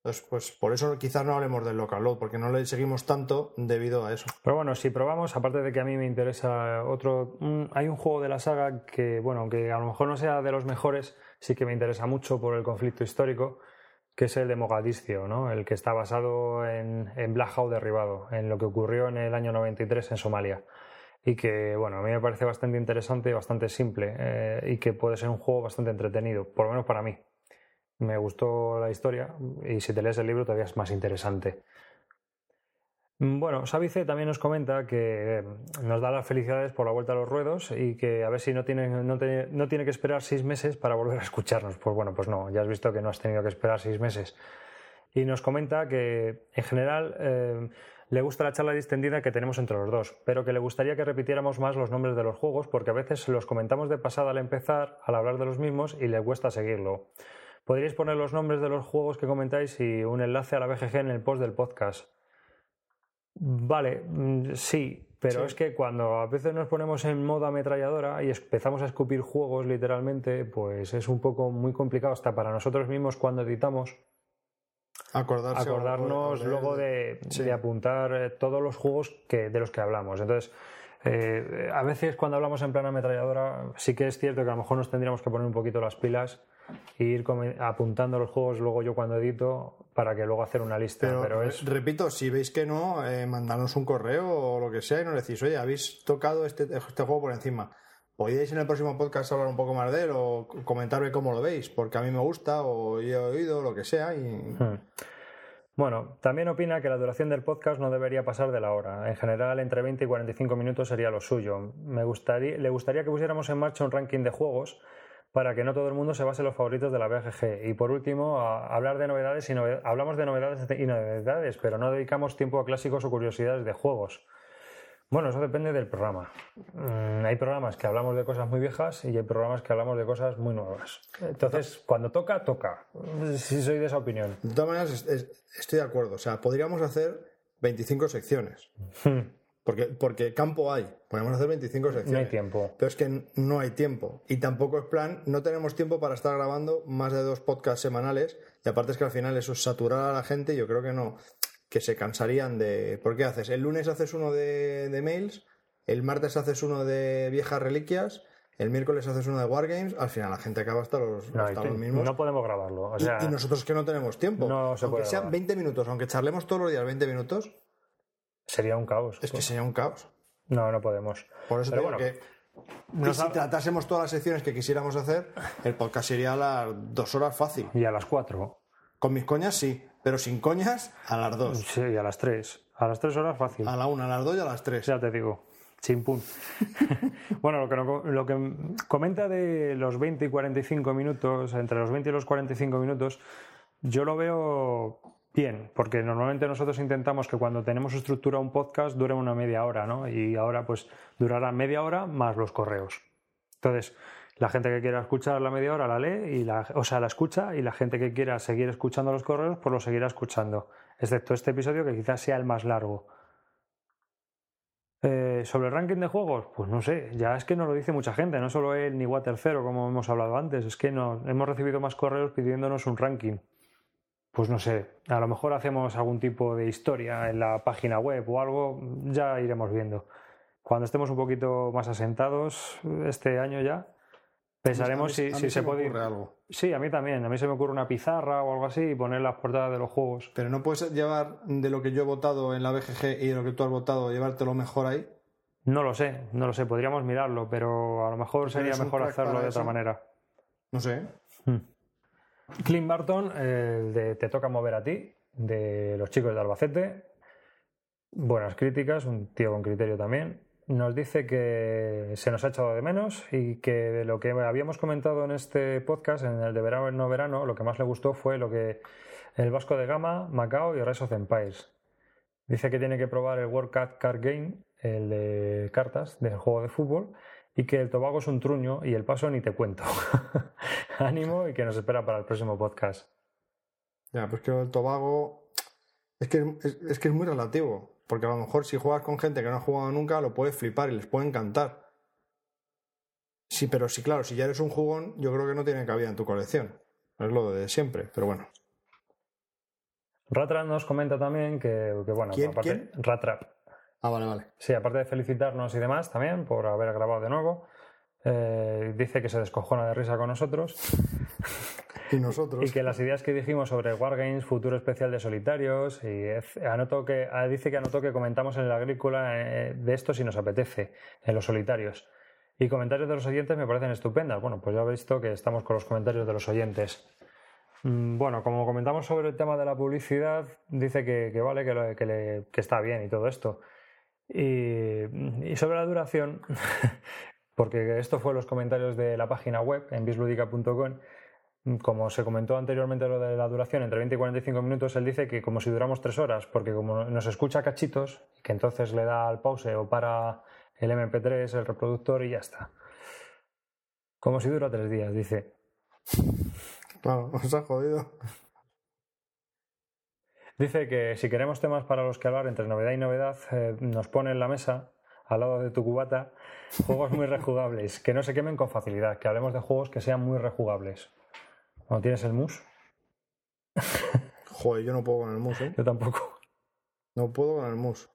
Pues, pues por eso quizás no hablemos del local porque no le seguimos tanto debido a eso. Pero bueno, si probamos, aparte de que a mí me interesa otro, hay un juego de la saga que, bueno, aunque a lo mejor no sea de los mejores, sí que me interesa mucho por el conflicto histórico, que es el de Mogadiscio, ¿no? El que está basado en, en Black Hawk derribado, en lo que ocurrió en el año 93 en Somalia. Y que, bueno, a mí me parece bastante interesante y bastante simple, eh, y que puede ser un juego bastante entretenido, por lo menos para mí. Me gustó la historia y si te lees el libro todavía es más interesante. Mm, Bueno, Savice también nos comenta que eh, nos da las felicidades por la vuelta a los ruedos y que a ver si no tiene que esperar seis meses para volver a escucharnos. Pues bueno, pues no, ya has visto que no has tenido que esperar seis meses. Y nos comenta que en general eh, le gusta la charla distendida que tenemos entre los dos, pero que le gustaría que repitiéramos más los nombres de los juegos porque a veces los comentamos de pasada al empezar, al hablar de los mismos y le cuesta seguirlo. Podríais poner los nombres de los juegos que comentáis y un enlace a la BGG en el post del podcast. Vale, mm, sí, pero Sí. es que cuando a veces nos ponemos en modo ametralladora y empezamos a escupir juegos literalmente, pues es un poco muy complicado hasta para nosotros mismos cuando editamos Acordarse acordarnos luego de, Sí. de apuntar eh, todos los juegos que, de los que hablamos. Entonces, eh, a veces cuando hablamos en plan ametralladora, sí que es cierto que a lo mejor nos tendríamos que poner un poquito las pilas ir come- apuntando los juegos luego yo cuando edito para que luego hacer una lista. Pero, Pero, es repito, si veis que no, eh, un correo o lo que sea y nos decís, oye, habéis tocado este, este juego por encima. Podéis en el próximo podcast hablar un poco más de él o comentarme cómo lo veis, porque a mí me gusta o he oído, lo que sea. Y... Hmm. Bueno, también opina que la duración del podcast no debería pasar de la hora. En general, entre 20 y 45 minutos sería lo suyo. Me gustaría, le gustaría que pusiéramos en marcha un ranking de juegos para que no todo el mundo se base en los favoritos de la BGG. Y por último, a- hablar de novedades y noved- hablamos de novedades y novedades, pero no dedicamos tiempo a clásicos o curiosidades de juegos. Bueno, eso depende del programa. Mm, hay programas que hablamos de cosas muy viejas y hay programas que hablamos de cosas muy nuevas. Entonces, cuando toca, toca. Si soy de esa opinión. De todas maneras, es- es- estoy de acuerdo. O sea, podríamos hacer 25 secciones. Porque, porque campo hay. Podemos hacer 25 secciones. No hay tiempo. Pero es que no hay tiempo. Y tampoco es plan, no tenemos tiempo para estar grabando más de dos podcasts semanales. Y aparte es que al final eso es saturar a la gente. Yo creo que no. Que se cansarían de. ¿Por qué haces? El lunes haces uno de, de mails. El martes haces uno de viejas reliquias. El miércoles haces uno de Wargames. Al final la gente acaba hasta los, No, hasta los mismos. no podemos grabarlo. O Y- nosotros que no tenemos tiempo. No se aunque puede sean grabar. 20 minutos, aunque charlemos todos los días 20 minutos, sería un caos. es que sería un caos. No, no podemos. Por eso Pero te digo bueno, que nos y si tratásemos todas las secciones que quisiéramos hacer, el podcast sería a las dos horas fácil. Y a las 4. Con mis coñas sí, pero sin coñas a las dos. Sí, y a las 3. A las 3 horas fácil. A la una, a las dos y a las tres. Ya te digo. Chimpún. <laughs> bueno, lo que, no- lo que comenta de los 20 y 45 minutos, entre los 20 y los 45 minutos, yo lo veo bien, porque normalmente nosotros intentamos que cuando tenemos estructura un podcast dure una media hora, ¿no? Y ahora pues durará media hora más los correos. Entonces, la gente que quiera escuchar la media hora la lee, y la, o sea, la escucha, y la gente que quiera seguir escuchando los correos, pues lo seguirá escuchando. Excepto este episodio que quizás sea el más largo. Eh, sobre el ranking de juegos, pues no sé, ya es que nos lo dice mucha gente, no solo él ni Water Zero, como hemos hablado antes, es que no, hemos recibido más correos pidiéndonos un ranking. Pues no sé, a lo mejor hacemos algún tipo de historia en la página web o algo, ya iremos viendo. Cuando estemos un poquito más asentados este año ya, pensaremos si, se, puede. algo. Sí, a mí también. A mí se me ocurre una pizarra o algo así y poner las portadas de los juegos. Pero no puedes llevar de lo que yo he votado en la BGG y de lo que tú has votado, llevártelo mejor ahí. No lo sé, no lo sé. Podríamos mirarlo, pero a lo mejor sería mejor hacerlo de otra manera. No sé. Hmm. Clint Barton, el de Te toca mover a ti, de los chicos de Albacete. Buenas críticas, un tío con criterio también. Nos dice que se nos ha echado de menos y que de lo que habíamos comentado en este podcast, en el de verano y no verano, lo que más le gustó fue lo que el Vasco de Gama, Macao y Rise of Empires. Dice que tiene que probar el World Cup Card Game, el de cartas del juego de fútbol, y que el Tobago es un truño y el paso ni te cuento. <laughs> Ánimo y que nos espera para el próximo podcast. Ya, pues que el Tobago es que es, que es muy relativo. Porque a lo mejor si juegas con gente que no ha jugado nunca, lo puedes flipar y les puede encantar. Sí, pero sí, claro, si ya eres un jugón, yo creo que no tiene cabida en tu colección. Es lo de siempre, pero bueno. Ratrap nos comenta también que, bueno, ¿Quién, aparte, Ratrap. Ah, vale, vale. Sí, aparte de felicitarnos y demás también por haber grabado de nuevo, eh, dice que se descojona de risa con nosotros. y nosotros. Y que las ideas que dijimos sobre Wargames, futuro especial de solitarios, y anotó que, ah, dice que anotó que comentamos en la agrícola eh, de esto si nos apetece, en los solitarios. Y comentarios de los oyentes me parecen estupendas. Bueno, pues ya he visto que estamos con los comentarios de los oyentes. Mm, bueno, como comentamos sobre el tema de la publicidad, dice que, vale, que, que está bien y todo esto. Y, sobre la duración, <laughs> porque esto fue los comentarios de la página web en bisludica.com, como se comentó anteriormente lo de la duración entre 20 y 45 minutos, él dice que como si duramos tres horas, porque como nos escucha cachitos, que entonces le da al pause o para el MP3, el reproductor y ya está. Como si dura tres días, dice. Claro, <laughs> os ha jodido. Dice que si queremos temas para los que hablar entre novedad y novedad, eh, nos pone en la mesa, al lado de tu cubata, juegos muy rejugables, que no se quemen con facilidad, que hablemos de juegos que sean muy rejugables. Cuando tienes el mus. Joder, yo no puedo con el mus, ¿eh? Yo tampoco. No puedo con el mus.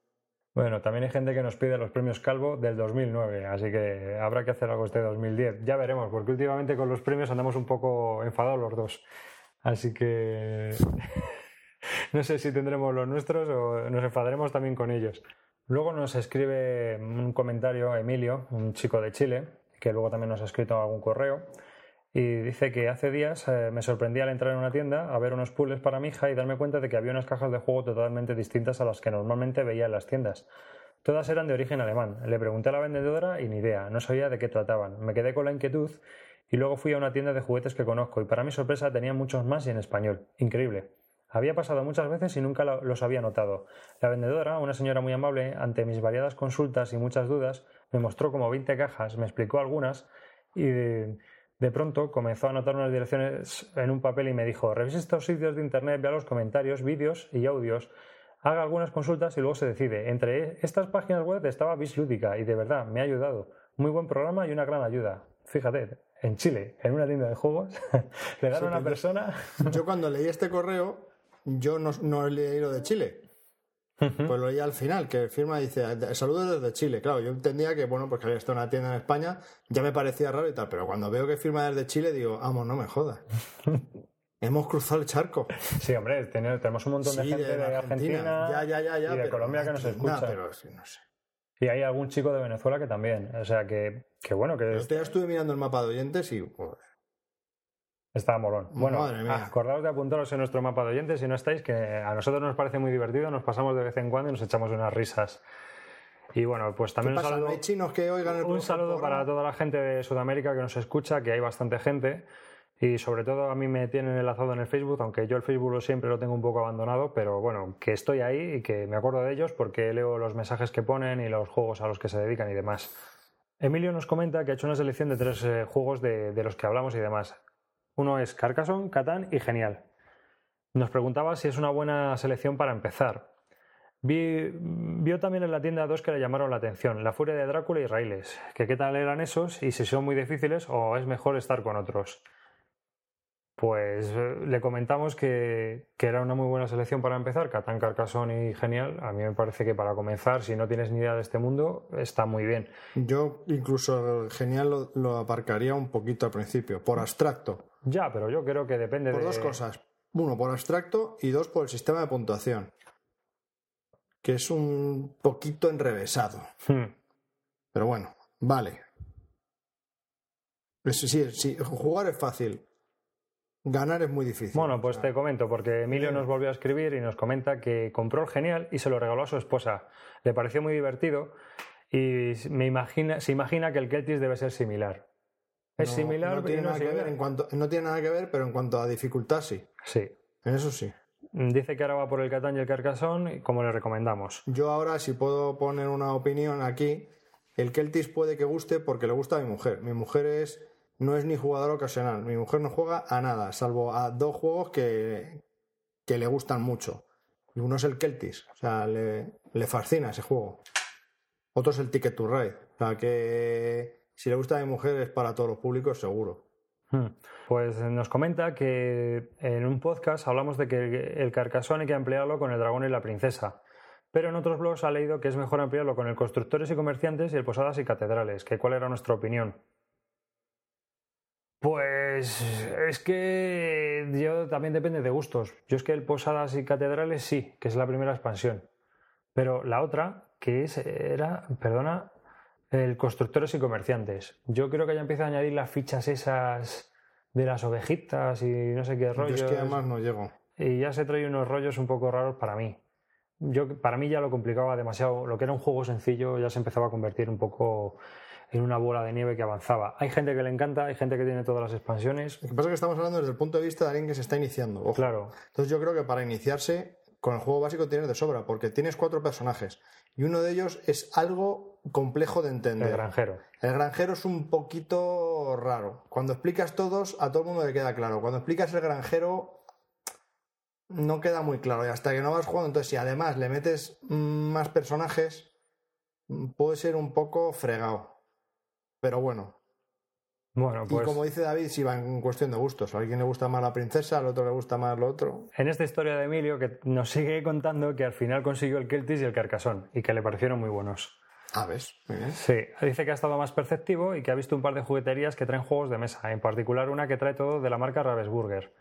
Bueno, también hay gente que nos pide los premios Calvo del 2009, así que habrá que hacer algo este 2010. Ya veremos, porque últimamente con los premios andamos un poco enfadados los dos. Así que <laughs> <laughs> no sé si tendremos los nuestros o nos enfadaremos también con ellos. Luego nos escribe un comentario Emilio, un chico de Chile, que luego también nos ha escrito algún correo, y dice que hace días eh, me sorprendí al entrar en una tienda a ver unos puzzles para mi hija y darme cuenta de que había unas cajas de juego totalmente distintas a las que normalmente veía en las tiendas. Todas eran de origen alemán. Le pregunté a la vendedora y ni idea, no sabía de qué trataban. Me quedé con la inquietud y luego fui a una tienda de juguetes que conozco y para mi sorpresa tenían muchos más y en español. Increíble. Había pasado muchas veces y nunca los había notado. La vendedora, una señora muy amable, ante mis variadas consultas y muchas dudas, me mostró como 20 cajas, me explicó algunas y de, pronto comenzó a anotar unas direcciones en un papel y me dijo, revise estos sitios de internet, vea los comentarios, vídeos y audios, haga algunas consultas y luego se decide. Entre estas páginas web estaba Bislúdica y de verdad me ha ayudado. Muy buen programa y una gran ayuda. Fíjate, en Chile, en una tienda de juegos, <laughs> le dan a una persona... Yo cuando leí este correo yo no, no he leído de Chile. Pues lo leí al final, que firma dice, saludos desde Chile. Claro, yo entendía que, bueno, pues que había estado en una tienda en España, ya me parecía raro y tal, pero cuando veo que firma desde Chile, digo, vamos, no me jodas. <laughs> Hemos cruzado el charco. Sí, hombre, tenemos un montón de gente de, Argentina, y de Colombia que nos escucha. pero no sé. Y hay algún chico de Venezuela que también. O sea, que, que bueno, que... Yo ya estuve mirando el mapa de oyentes y... Está molón. Bueno, acordaos de apuntaros en nuestro mapa de oyentes si no estáis, que a nosotros nos parece muy divertido, nos pasamos de vez en cuando y nos echamos unas risas. Y bueno, pues también un saludo, chinos que oigan el un saludo para toda la gente de Sudamérica que nos escucha, que hay bastante gente. Y sobre todo a mí me tienen enlazado en el Facebook, aunque yo el Facebook siempre lo tengo un poco abandonado, pero bueno, que estoy ahí y que me acuerdo de ellos porque leo los mensajes que ponen y los juegos a los que se dedican y demás. Emilio nos comenta que ha hecho una selección de tres eh, juegos de, de, los que hablamos y demás. Uno es Carcassonne, Catán y Genial. Nos preguntaba si es una buena selección para empezar. vio también en la tienda dos que le llamaron la atención, La Furia de Drácula y Railes, que qué tal eran esos y si son muy difíciles o es mejor estar con otros. pues eh, le comentamos que, que, era una muy buena selección para empezar, Catán, Carcassonne y Genial. A mí me parece que para comenzar, si no tienes ni idea de este mundo, está muy bien. Yo incluso Genial lo, lo aparcaría un poquito al principio, por abstracto. Ya, pero yo creo que depende por de... dos cosas. Uno, por abstracto y dos, por el sistema de puntuación. Que es un poquito enrevesado. Hmm. Pero bueno, vale. Sí, sí, jugar es fácil. Ganar es muy difícil. Bueno, pues te comento, porque Emilio nos volvió a escribir y nos comenta que compró el Genial y se lo regaló a su esposa. Le pareció muy divertido y me imagina, se imagina que el Keltis debe ser similar. Es No- similar, no tiene nada que ver en cuanto no tiene nada que ver, pero en cuanto a dificultad sí. Sí. En eso sí. Dice que ahora va por el Catán y el Carcassonne, como le recomendamos. Yo ahora si puedo poner una opinión aquí, el Celtis puede que guste porque le gusta a mi mujer. Mi mujer es no es ni jugador ocasional. Mi mujer no juega a nada, salvo a dos juegos que, que le gustan mucho. Uno es el Celtis, o sea, le, le fascina ese juego. Otro es el Ticket to Ride. O sea, que si le gusta a mi mujer es para todos los públicos, seguro. Hmm. Pues nos comenta que en un podcast hablamos de que el Carcassonne hay que ampliarlo con el dragón y la princesa. Pero en otros blogs ha leído que es mejor ampliarlo con el constructores y comerciantes y el posadas y catedrales. Que cuál era nuestra opinión. Pues es que yo también depende de gustos. Yo es que el posadas y catedrales sí, que es la primera expansión. Pero la otra, que es, era, perdona, el constructores y comerciantes. Yo creo que ya empieza a añadir las fichas esas de las ovejitas y no sé qué Yo rollos. es que además no llego. Y ya se trae unos rollos un poco raros para mí. Yo, para mí ya lo complicaba demasiado. Lo que era un juego sencillo ya se empezaba a convertir un poco en una bola de nieve que avanzaba. Hay gente que le encanta, hay gente que tiene todas las expansiones. Lo que pasa es que estamos hablando desde el punto de vista de alguien que se está iniciando. Ojo. Claro, Entonces yo creo que para iniciarse con el juego básico tienes de sobra, porque tienes cuatro personajes y uno de ellos es algo complejo de entender. el granjero. El granjero es un poquito raro. Cuando explicas todos, a todo el mundo le queda claro. Cuando explicas el granjero, no queda muy claro. Y hasta que no vas jugando, entonces si además le metes más personajes, puede ser un poco fregado. Pero bueno, Bueno, pues y como dice David, si va en cuestión de gustos. A alguien le gusta más la princesa, al otro le gusta más lo otro. en esta historia de Emilio que nos sigue contando que al final consiguió el Keltis y el Carcassonne y que le parecieron muy buenos. Ah, ves, muy bien. Sí, dice que ha estado más perceptivo y que ha visto un par de jugueterías que traen juegos de mesa, en particular una que trae todo de la marca Ravensburger.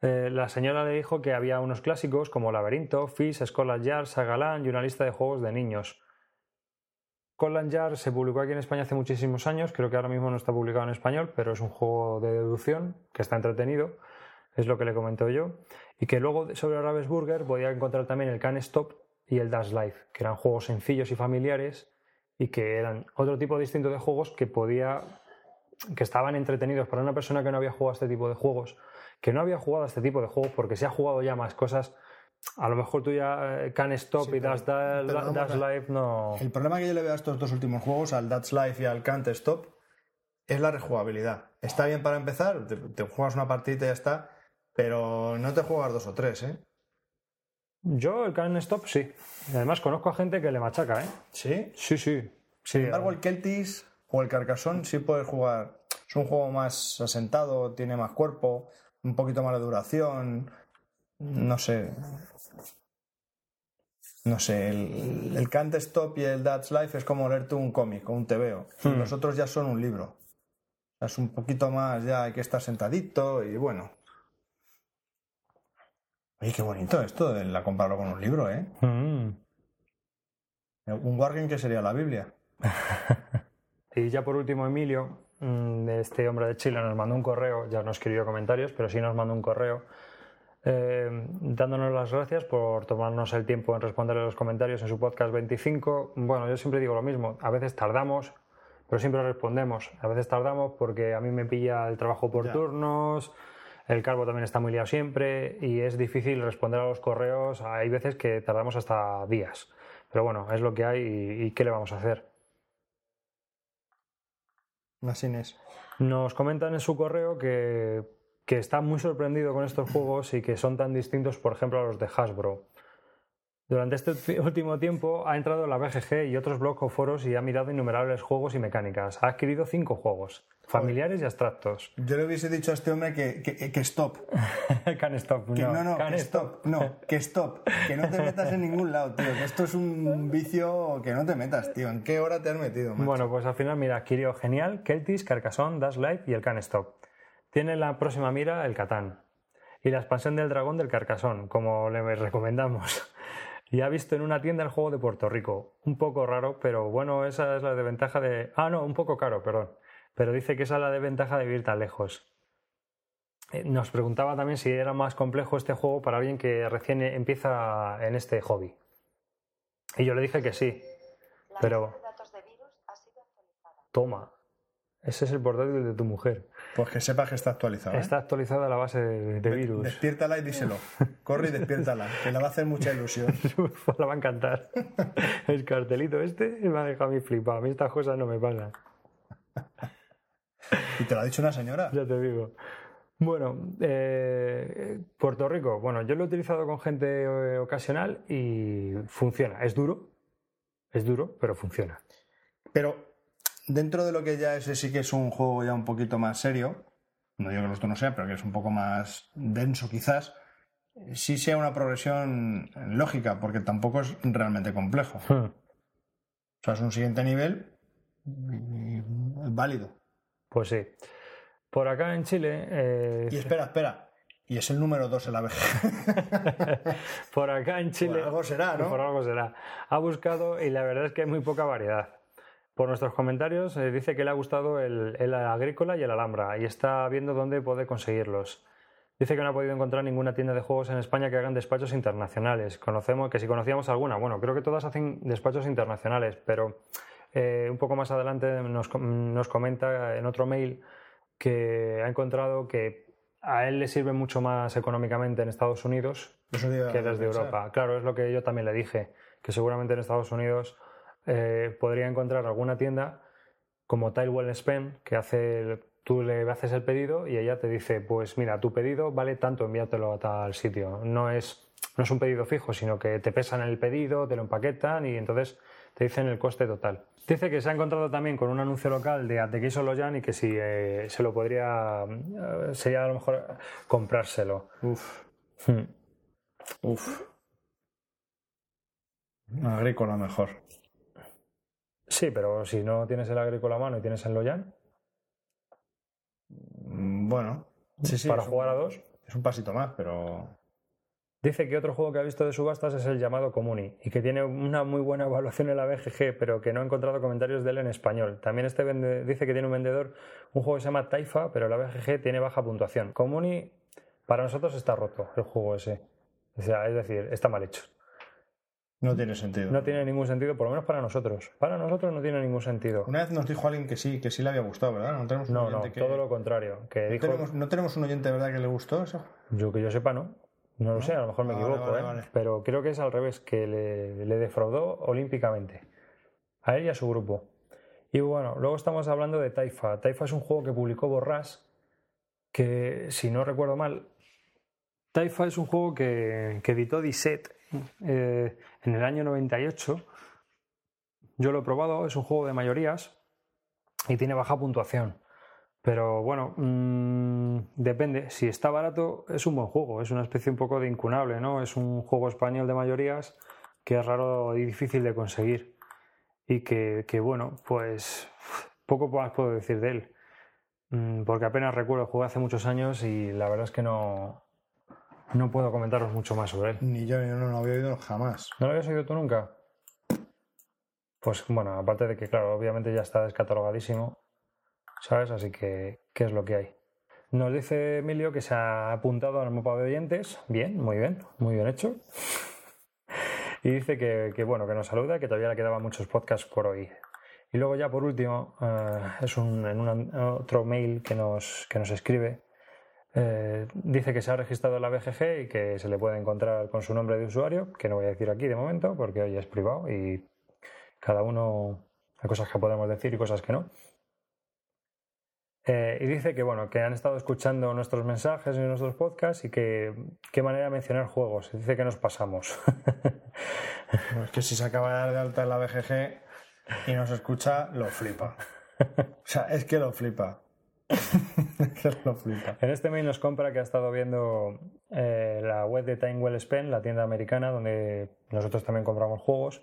Eh, la señora le dijo que había unos clásicos como Laberinto, Fish, Scotland Yard, Sagalan y una lista de juegos de niños. Scotland Yard se publicó aquí en España hace muchísimos años, creo que ahora mismo no está publicado en español, pero es un juego de deducción que está entretenido, es lo que le comento yo. Y que luego sobre Ravensburger podía encontrar también el Can Stop y el Dash Life, que eran juegos sencillos y familiares y que eran otro tipo distinto de juegos que podía que estaban entretenidos para una persona que no había jugado este tipo de juegos, que no había jugado este tipo de juegos porque se ha jugado ya más cosas. A lo mejor tú ya eh, Can Stop Sí, y pero- Life no. El problema que yo le veo a estos dos últimos juegos, al That's Life y al Can't Stop, es la rejugabilidad. Está bien para empezar, te, te juegas una partida y ya está, pero no te juegas dos o tres, ¿eh? Yo el Can Stop sí. Y además conozco a gente que le machaca, ¿eh? ¿Sí? Sí, sí. sí Sin embargo, el Celtis o el Carcassonne sí puedes jugar. Es un juego más asentado, tiene más cuerpo, un poquito más de duración. No sé. No sé, el, el Can't Stop y el That's Life es como leerte un cómic o un tebeo. Hmm. Los otros ya son un libro. Es un poquito más, ya hay que estar sentadito y bueno. Oye, qué bonito esto de la compararlo con un libro, ¿eh? Mm. Un Wargame que sería la Biblia. <laughs> Y ya por último, Emilio, mm, de este hombre de Chile, nos mandó un correo, ya no escribió comentarios, pero sí nos mandó un correo eh, dándonos las gracias por tomarnos el tiempo en responder a los comentarios en su podcast 25. Bueno, yo siempre digo lo mismo, a veces tardamos, pero siempre respondemos. A veces tardamos porque a mí me pilla el trabajo por Ya. turnos, el cargo también está muy liado siempre y es difícil responder a los correos. Hay veces que tardamos hasta días. Pero bueno, es lo que hay y, y ¿qué le vamos a hacer? Así es. Nos comentan en su correo que, que está muy sorprendido con estos juegos y que son tan distintos, por ejemplo, a los de Hasbro. Durante este <laughs> último tiempo ha entrado en la BGG y otros blogs o foros y ha mirado innumerables juegos y mecánicas. Ha adquirido cinco juegos. Familiares y abstractos. Yo le hubiese dicho a este hombre que, que, que stop. <laughs> can stop, Que no. no, no, can que stop. No, que stop. Que no te metas en ningún lado, tío. Que esto es un vicio que no te metas, tío. ¿En qué hora te has metido, macho? Bueno, pues al final, mira, adquirió Genial, Keltis, Carcassonne, Dash Life y el Can Stop. Tiene en la próxima mira el Catán y la expansión del dragón del Carcassonne, como le recomendamos. <laughs> Y ha visto en una tienda el juego de Puerto Rico. Un poco raro, pero bueno, esa es la desventaja de... Ah, no, un poco caro, perdón. Pero dice que esa es la desventaja de vivir tan lejos. Eh, Nos preguntaba también si era más complejo este juego para alguien que recién empieza en este hobby. Y yo le dije que sí. La Pero- base de datos de virus ha sido actualizada. Toma. Ese es el portátil de tu mujer. Pues que sepas que está actualizado. ¿eh? Está actualizada la base de, de virus. Despiértala y díselo. Corre y despiértala, que le va a hacer mucha ilusión. <laughs> la va a encantar. El cartelito este me ha dejado a mí flipado. A mí estas cosas no me pasan. ¿Y te lo ha dicho una señora? Ya te digo. Bueno, eh, Puerto Rico. Bueno, yo lo he utilizado con gente eh, ocasional y funciona. Es duro. Es duro, pero funciona. Pero dentro de lo que ya ese sí que es un juego ya un poquito más serio, no digo que esto no sea, pero que es un poco más denso quizás, eh, sí sea una progresión lógica, porque tampoco es realmente complejo. O Hmm. sea, es un siguiente nivel válido. Pues sí. Por acá en Chile. eh, Y espera, espera. Y es el número 2 en la BG. <laughs> por acá en Chile. Por algo será, ¿no? Por algo será. Ha buscado y la verdad es que hay muy poca variedad. Por nuestros comentarios eh, dice que le ha gustado el, el agrícola y el alhambra y está viendo dónde puede conseguirlos. Dice que no ha podido encontrar ninguna tienda de juegos en España que hagan despachos internacionales. Conocemos que si conocíamos alguna, bueno, creo que todas hacen despachos internacionales, pero eh, un poco más adelante nos, nos comenta en otro mail que ha encontrado que a él le sirve mucho más económicamente en Estados Unidos que desde. Europa. Claro, es lo que yo también le dije, que seguramente en Estados Unidos eh, podría encontrar alguna tienda como Tilewell Spend, que hace el- tú le haces el pedido y ella te dice, pues mira, tu pedido vale tanto, envíatelo a tal sitio. No es, no es un pedido fijo, sino que te pesan el pedido, te lo empaquetan y entonces te dicen el coste total. Dice que se ha encontrado también con un anuncio local de Atequiso Loyan y que si eh, se lo podría, eh, sería a lo mejor comprárselo. Uf, Hmm. uf. Agrícola mejor. Sí, pero si no tienes el agrícola a mano y tienes el Loyan, Mm, Bueno, sí, sí. para un- jugar a dos. Es un pasito más, pero. Dice que otro juego que ha visto de subastas es el llamado Comuni y que tiene una muy buena evaluación en la BGG, pero que no ha encontrado comentarios de él en español. También este vende- dice que tiene un vendedor, un juego que se llama Taifa, pero la BGG tiene baja puntuación. Comuni, para nosotros está roto el juego ese. O sea, es decir, está mal hecho. No tiene sentido. No tiene ningún sentido, por lo menos para nosotros. Para nosotros no tiene ningún sentido. Una vez nos dijo alguien que sí, que sí le había gustado, ¿verdad? No tenemos un No, no, oyente que. todo lo contrario. Que ¿No, dijo, tenemos, no tenemos un oyente, ¿verdad?, que le gustó eso. Yo que yo sepa, no. No lo sé, a lo mejor me Vale, equivoco, vale, ¿eh? pero creo que es al revés, que le, le defraudó olímpicamente. A él y a su grupo. Y bueno, luego estamos hablando de Taifa. Taifa es un juego que publicó Borrás, que si no recuerdo mal, Taifa es un juego que, que editó Disset eh, en el año 98. Yo lo he probado, es un juego de mayorías y tiene baja puntuación. Pero bueno, mm, depende. Si está barato, es un buen juego. Es una especie un poco de incunable, ¿no? Es un juego español de mayorías que es raro y difícil de conseguir. Y que, que, bueno, pues poco más puedo decir de él. Mm, Porque apenas recuerdo, jugué hace muchos años y la verdad es que no, no puedo comentaros mucho más sobre él. Ni yo, ni yo no lo había oído jamás. ¿No lo habías oído tú nunca? Pues bueno, aparte de que, claro, obviamente ya está descatalogadísimo, ¿sabes? Así que, ¿qué es lo que hay? Nos dice Emilio que se ha apuntado al mapa de oyentes. Bien, muy bien, muy bien hecho. <laughs> Y dice que, que, bueno, que nos saluda, que todavía le quedaban muchos podcasts por hoy. Y luego ya por último, eh, es un, en un- otro mail que nos, que nos escribe. Eh, dice que se ha registrado en la BGG y que se le puede encontrar con su nombre de usuario, que no voy a decir aquí de momento porque hoy es privado y cada uno hay cosas que podemos decir y cosas que no. Eh, y dice que bueno, que han estado escuchando nuestros mensajes y nuestros podcasts y que qué manera de mencionar juegos. Dice que nos pasamos. <laughs> Es que si se acaba de dar de alta en la BGG y nos escucha, lo flipa. O sea, es que lo flipa. Que lo flipa. En este mail nos compra que ha estado viendo eh, la web de Time Well Spent, la tienda americana, donde nosotros también compramos juegos,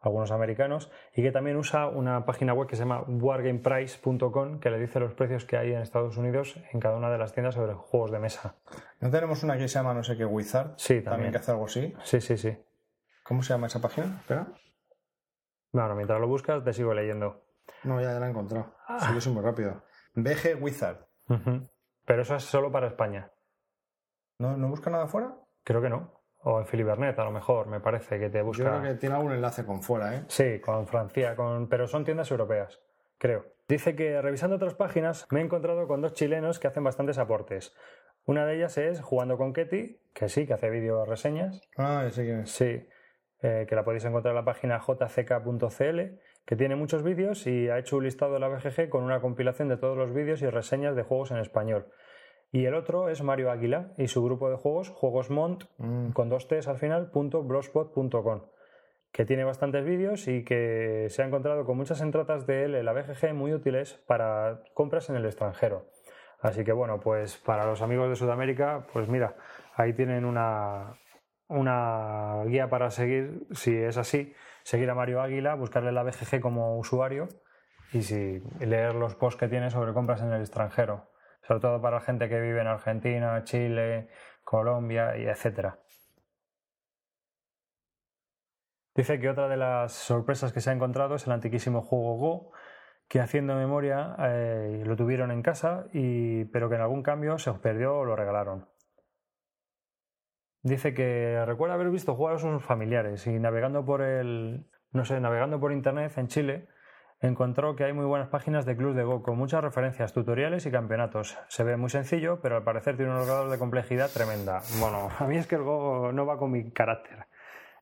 algunos americanos, y que también usa una página web que se llama wargameprice.com, que le dice los precios que hay en Estados Unidos en cada una de las tiendas sobre juegos de mesa. ¿No tenemos una que se llama no sé qué Wizard? Sí, También también. que hace algo así. Sí, sí, sí. ¿Cómo se llama esa página? Espera. Bueno, mientras lo buscas, te sigo leyendo. No, ya la he encontrado. Ah. Sí, yo soy muy rápido. BG Wizard. Pero eso es solo para España. ¿No, ¿No busca nada fuera? Creo que no. O en Filibernet, a lo mejor, me parece que te busca. Yo creo que tiene algún enlace con fuera, ¿eh? Sí, con Francia, con... pero son tiendas europeas, creo. Dice que revisando otras páginas me he encontrado con dos chilenos que hacen bastantes aportes. Una de ellas es Jugando con Ketty, que sí, que hace vídeo reseñas. Ah, sé quién es. Sí, eh, que la podéis encontrar en la página jck.cl, que tiene muchos vídeos y ha hecho un listado de la BGG con una compilación de todos los vídeos y reseñas de juegos en español. Y el otro es Mario Águila y su grupo de juegos, Juegos Mont, Mm. con dos T's al final, punto blogspot.com, que tiene bastantes vídeos y que se ha encontrado con muchas entradas de él en la BGG muy útiles para compras en el extranjero. Así que bueno, pues para los amigos de Sudamérica, pues mira, ahí tienen una, una guía para seguir, si es así, seguir a Mario Águila, buscarle la BGG como usuario y si, leer los posts que tiene sobre compras en el extranjero, sobre todo para la gente que vive en Argentina, Chile, Colombia y etcétera. Dice que otra de las sorpresas que se ha encontrado es el antiquísimo juego Go, que haciendo memoria eh, lo tuvieron en casa, y, pero que en algún cambio se perdió o lo regalaron. Dice que recuerda haber visto jugar a sus familiares y navegando por el, no sé, navegando por internet en Chile, encontró que hay muy buenas páginas de clubs de Go con muchas referencias, tutoriales y campeonatos. Se ve muy sencillo, pero al parecer tiene unos grados de complejidad tremenda. Bueno, <laughs> a mí es que el Go no va con mi carácter.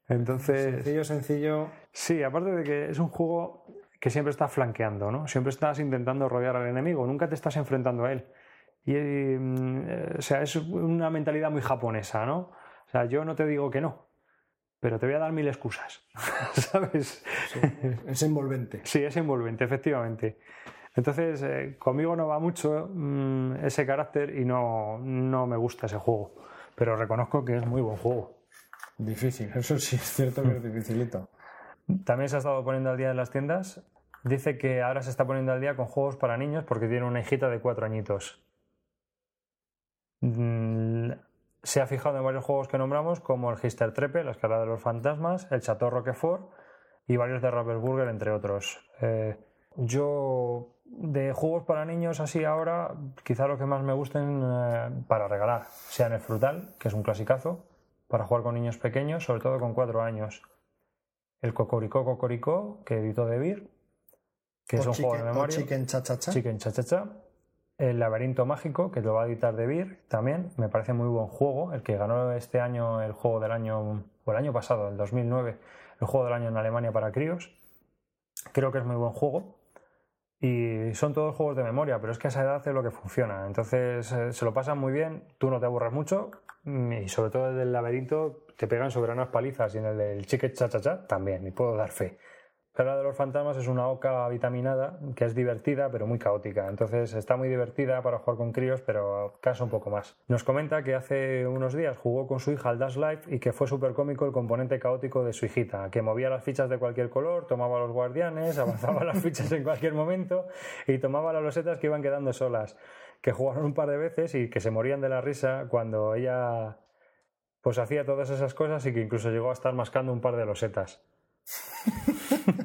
Entonces, Sencillo, sencillo. Sí, aparte de que es un juego que siempre estás flanqueando, ¿no? Siempre estás intentando rodear al enemigo, nunca te estás enfrentando a él. Y, mm, eh, o sea, es una mentalidad muy japonesa, ¿no? O sea, yo no te digo que no, pero te voy a dar mil excusas, <laughs> ¿sabes? Es envolvente. Sí, es envolvente, efectivamente. Entonces, eh, conmigo no va mucho mm, ese carácter y no, no me gusta ese juego. Pero reconozco que es muy buen juego. Difícil, eso sí es cierto que es dificilito. También se ha estado poniendo al día en las tiendas. Dice que ahora se está poniendo al día con juegos para niños porque tiene una hijita de cuatro añitos. Se ha fijado en varios juegos que nombramos, como el Hister Trepe, la escala de los fantasmas, el Chateau Roquefort y varios de Ravensburger, entre otros. Eh, yo, de juegos para niños así ahora, quizá los que más me gusten eh, para regalar sean el Frutal, que es un clasicazo, para jugar con niños pequeños, sobre todo con cuatro años el Cocoricó Cocoricó, que editó De Beer, que es un juego de memoria. chicken cha cha cha. Chicken Cha Cha Cha. El Laberinto Mágico, que lo va a editar De Beer también. Me parece muy buen juego. El que ganó este año el juego del año, o el año pasado, el 2009, el juego del año en Alemania para críos. Creo que es muy buen juego. Y son todos juegos de memoria, pero es que a esa edad es lo que funciona. Entonces eh, se lo pasan muy bien, tú no te aburres mucho mm, y sobre todo el del laberinto te pegan soberanas palizas y en el del Chicken Cha Cha Cha también, y puedo dar fe. La de los fantasmas es una oca vitaminada que es divertida pero muy caótica. Entonces está muy divertida para jugar con críos, pero cansa un poco más. Nos comenta que hace unos días jugó con su hija al Dash Life y que fue súper cómico el componente caótico de su hijita, que movía las fichas de cualquier color, tomaba los guardianes, <laughs> avanzaba las fichas en cualquier momento y tomaba las losetas que iban quedando solas. Que jugaron un par de veces y que se morían de la risa cuando ella pues hacía todas esas cosas y que incluso llegó a estar mascando un par de losetas. <laughs>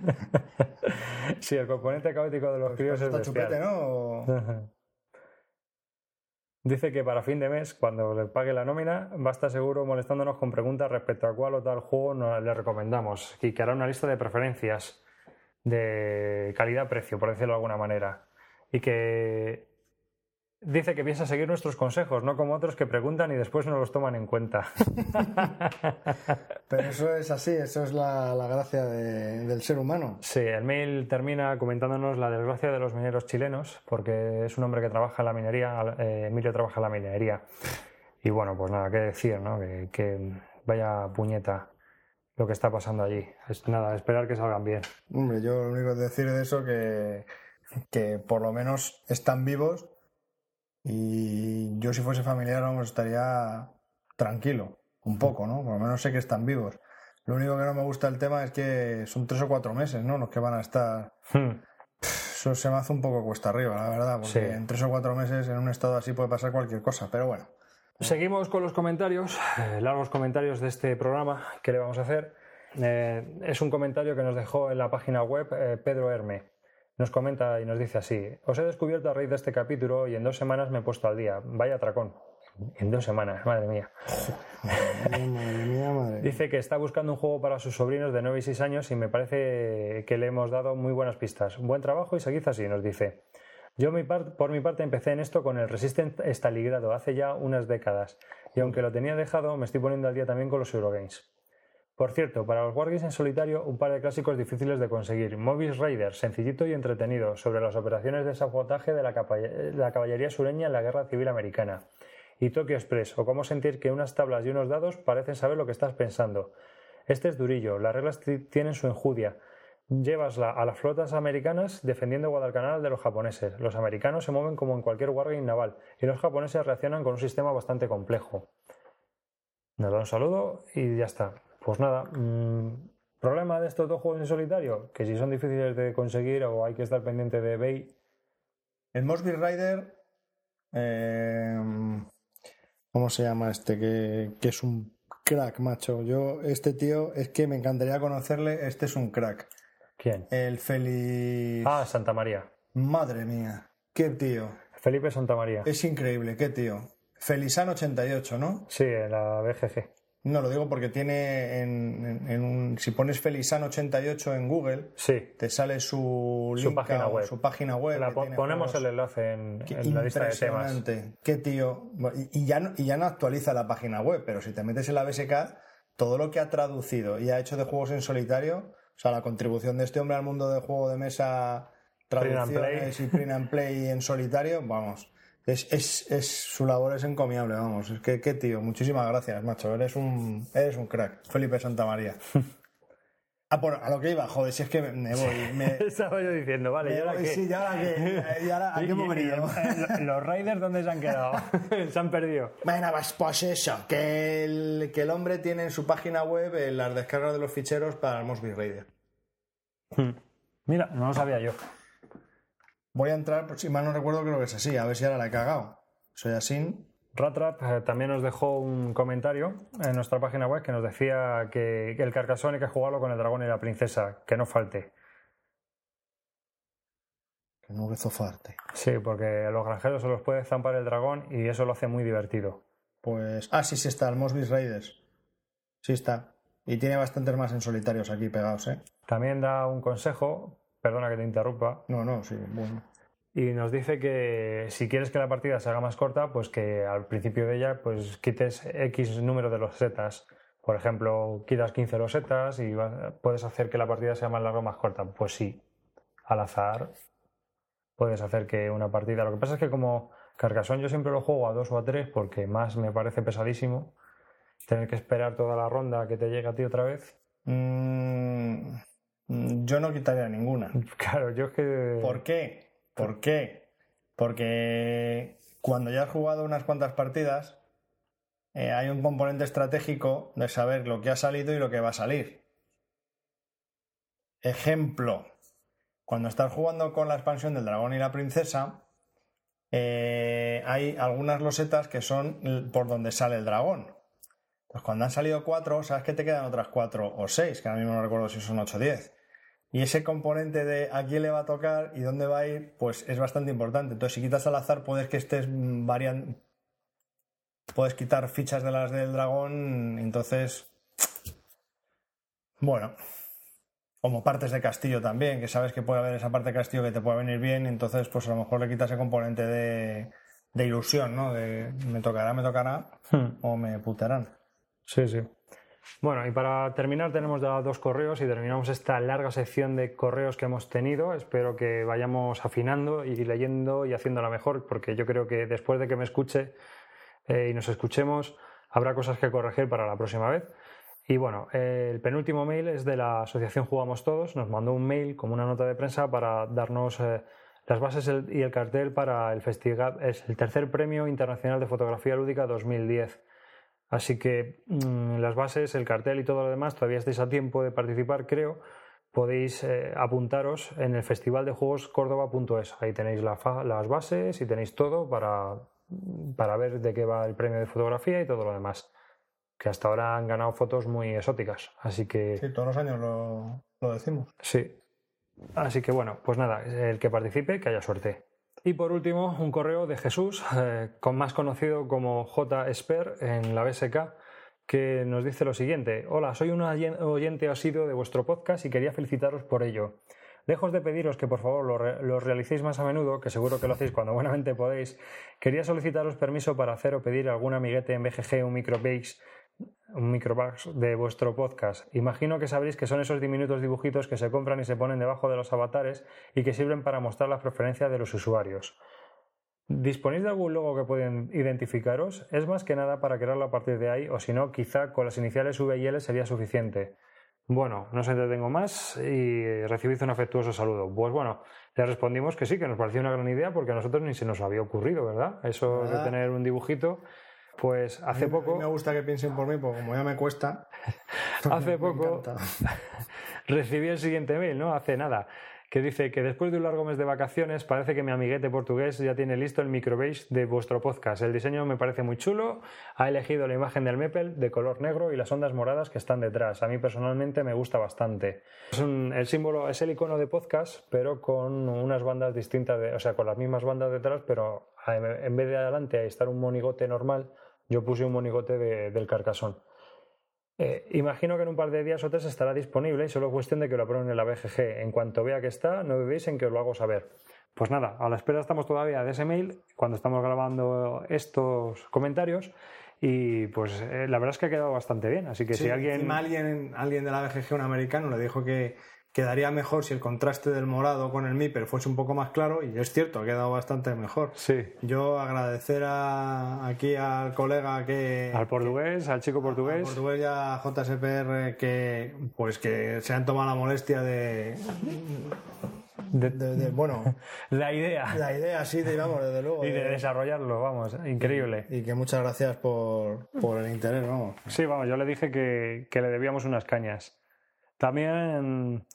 <laughs> sí, el componente caótico de los críos es bestial. chupete, ¿no? Dice que para fin de mes, cuando le pague la nómina, va a estar seguro molestándonos con preguntas respecto a cuál o tal juego no- le recomendamos y que hará una lista de preferencias de calidad-precio, por decirlo de alguna manera. Y que dice que piensa seguir nuestros consejos, no como otros que preguntan y después no los toman en cuenta. <laughs> Pero eso es así, eso es la, la gracia de- del ser humano. Sí, el mail termina comentándonos la desgracia de los mineros chilenos, porque es un hombre que trabaja en la minería, eh, Emilio trabaja en la minería. Y bueno, pues nada, qué decir, ¿no? Que, que vaya puñeta lo que está pasando allí. Es nada, esperar que salgan bien. Hombre, yo lo único que decir de eso que, que por lo menos están vivos Y yo si fuese familiar, vamos, estaría tranquilo, un poco, ¿no? Por lo menos sé que están vivos. Lo único que no me gusta del tema es que son tres o cuatro meses, ¿no? Los que van a estar. Hmm. Eso se me hace un poco cuesta arriba, la verdad, porque Sí. en tres o cuatro meses en un estado así puede pasar cualquier cosa, pero bueno. Seguimos con los comentarios, eh, largos comentarios de este programa. ¿Qué le vamos a hacer? Eh, es un comentario que nos dejó en la página web eh, Pedro Herme. Nos comenta y nos dice así: Os he descubierto a raíz de este capítulo y en dos semanas me he puesto al día. Vaya atracón. En dos semanas, madre mía. Madre mía, madre. Dice que está buscando un juego para sus sobrinos de 9 y 6 años y me parece que le hemos dado muy buenas pistas. Buen trabajo y seguid así, nos dice. Yo por mi parte empecé en esto con el Resistant Staligrado hace ya unas décadas y aunque lo tenía dejado me estoy poniendo al día también con los Eurogames. Por cierto, para los Wargames en solitario, un par de clásicos difíciles de conseguir. Mobius Raider, sencillito y entretenido, sobre las operaciones de sabotaje de la, caballería sureña en la Guerra Civil Americana. Y Tokyo Express, o cómo sentir que unas tablas y unos dados parecen saber lo que estás pensando. Este es durillo, las reglas ti- tienen su enjudia. Llévasla a las flotas americanas defendiendo Guadalcanal de los japoneses. Los americanos se mueven como en cualquier wargame naval y los japoneses reaccionan con un sistema bastante complejo. Nos da un saludo y ya está. Pues nada, mm, problema de estos dos juegos en solitario, que si son difíciles de conseguir o hay que estar pendiente de eBay, El Mosby Rider. eh, ¿Cómo se llama este? Que, que es un crack, macho. Yo, este tío, es que me encantaría conocerle. Este es un crack. ¿quién? El Feliz. Ah, Santa María. Madre mía. Qué tío. Felipe Santa María. Es increíble, qué tío. Felizan 88, ¿no? Sí, en la BGG. No, lo digo porque tiene en, en- en un. Si pones Felizan 88 en Google, Sí, te sale su, Su link página a- web. su página web. La ponemos el enlace en, la lista de temas. impresionante. Qué tío. Y, y ya no, y ya no actualiza la página web, pero si te metes en la BSK, todo lo que ha traducido y ha hecho de juegos en solitario, o sea, la contribución de este hombre al mundo de juego de mesa, Print and traducciones y print and play en solitario, vamos. Es, es, es, su labor es encomiable, vamos. Es que, qué tío. Muchísimas gracias, macho. Eres un, eres un crack. Felipe Santamaría. <laughs> Ah, por, a lo que iba, joder, si es que me, voy. Me, <laughs> Estaba yo diciendo, vale, ¿y ahora voy, qué? sí, ¿y ahora qué? <laughs> ¿Y ahora a qué hemos venido? y- ¿Los Raiders dónde se han quedado? se han perdido. Bueno, pues, pues eso, que el, que el hombre tiene en su página web eh, las descargas de los ficheros para el Mosby Raider. Mira, no lo sabía yo. Voy a entrar, si mal no recuerdo, creo que es así, a ver si ahora la he cagado. Soy así. Ratrap eh, también nos dejó un comentario en nuestra página web que nos decía que, que el Carcassonne hay que jugarlo con el dragón y la princesa, que no falte. Que no rezofarte. Sí, porque a los granjeros se los puede zampar el dragón y eso lo hace muy divertido. Pues. Ah, sí, sí está, el Mosby Raiders. Sí está. Y tiene bastantes más en solitarios aquí pegados, ¿eh? También da un consejo, perdona que te interrumpa, No, no, sí, bueno. y nos dice que si quieres que la partida se haga más corta, pues que al principio de ella pues quites X número de losetas. Por ejemplo, quitas 15 losetas y puedes hacer que la partida sea más larga o más corta. Pues sí, al azar puedes hacer que una partida... Lo que pasa es que como Carcassonne yo siempre lo juego a dos o a tres porque más me parece pesadísimo. Tener que esperar toda la ronda que te llegue a ti otra vez. Mm, yo no quitaría ninguna. <laughs> Claro, yo es que... ¿Por qué? ¿Por qué? Porque cuando ya has jugado unas cuantas partidas, eh, hay un componente estratégico de saber lo que ha salido y lo que va a salir. Ejemplo, cuando estás jugando con la expansión del dragón y la princesa, eh, hay algunas losetas que son por donde sale el dragón. Pues cuando han salido cuatro, sabes que te quedan otras cuatro o seis, que ahora mismo no recuerdo si son ocho o diez. Y ese componente de a quién le va a tocar y dónde va a ir, pues es bastante importante. Entonces, si quitas al azar, puedes que estés variando. Puedes quitar fichas de las del dragón, entonces. Bueno. Como partes de castillo también, que sabes que puede haber esa parte de castillo que te puede venir bien, entonces, pues a lo mejor le quitas ese componente de, de ilusión, ¿no? De me tocará, me tocará, Hmm. o me putarán. Sí, sí. Bueno, y para terminar tenemos ya dos correos y terminamos esta larga sección de correos que hemos tenido. Espero que vayamos afinando y leyendo y haciéndola mejor, porque yo creo que después de que me escuche eh, y nos escuchemos, habrá cosas que corregir para la próxima vez. Y bueno, eh, el penúltimo mail es de la asociación Jugamos Todos. Nos mandó un mail como una nota de prensa para darnos eh, las bases y el cartel para el festival, es el tercer premio internacional de fotografía lúdica 2010. Así que mm, las bases, el cartel y todo lo demás, todavía estáis a tiempo de participar, creo. Podéis eh, apuntaros en el festival de juegos córdoba.es. Ahí tenéis la las bases y tenéis todo para, para ver de qué va el premio de fotografía y todo lo demás. Que hasta ahora han ganado fotos muy exóticas. Así que Sí, todos los años lo, lo decimos. Sí. Así que bueno, pues nada, el que participe, que haya suerte. Y por último, un correo de Jesús, eh, con más conocido como J. Esper en la BSK, que nos dice lo siguiente. Hola, soy un oyen- oyente asiduo de vuestro podcast y quería felicitaros por ello. Lejos de pediros que por favor lo, re- lo realicéis más a menudo, que seguro que lo hacéis cuando buenamente podéis, quería solicitaros permiso para hacer o pedir algún amiguete en BGG, un microbase un microbugs de vuestro podcast. Imagino que sabréis que son esos diminutos dibujitos que se compran y se ponen debajo de los avatares y que sirven para mostrar las preferencias de los usuarios. ¿Disponéis de algún logo que pueden identificaros? Es más que nada para crearlo a partir de ahí, o si no, quizá con las iniciales V y L sería suficiente. Bueno, no os entretengo más y recibid un afectuoso saludo. Pues bueno, le respondimos que sí, que nos parecía una gran idea porque a nosotros ni se nos había ocurrido, ¿verdad? Eso de tener un dibujito. Pues hace A mí- poco... a mí me gusta que piensen por mí, porque como ya me cuesta. <laughs> <laughs> Hace me poco encanta. <laughs> recibí el siguiente mail, ¿no? Hace nada, que dice que después de un largo mes de vacaciones parece que mi amiguete portugués ya tiene listo el microbase de vuestro podcast. El diseño me parece muy chulo, ha elegido la imagen del Maple de color negro y las ondas moradas que están detrás. A mí personalmente me gusta bastante. Es un- el símbolo es el icono de podcast, pero con unas bandas distintas, de- o sea, con las mismas bandas detrás, pero en vez de adelante estar un monigote normal, yo puse un monigote de- del carcasón. Eh, imagino que en un par de días o tres estará disponible y solo es cuestión de que lo aprueben en la BGG. En cuanto vea que está, no dudéis en que os lo hago saber. Pues nada, a la espera estamos todavía de ese mail cuando estamos grabando estos comentarios y pues eh, la verdad es que ha quedado bastante bien. Así que Sí, si alguien... alguien, alguien de la BGG, un americano, le dijo que quedaría mejor si el contraste del morado con el MIPER fuese un poco más claro, y es cierto, ha quedado bastante mejor. Sí, Yo agradecer a- aquí al colega que... al portugués, al chico al portugués. portugués y a JSPR que pues que se han tomado la molestia de, de- de- de- bueno <laughs> la idea la idea sí de vamos desde luego y de de- desarrollarlo, vamos, increíble. y que muchas gracias por, por el interés vamos Sí, vamos, yo le dije que, que le debíamos unas cañas. También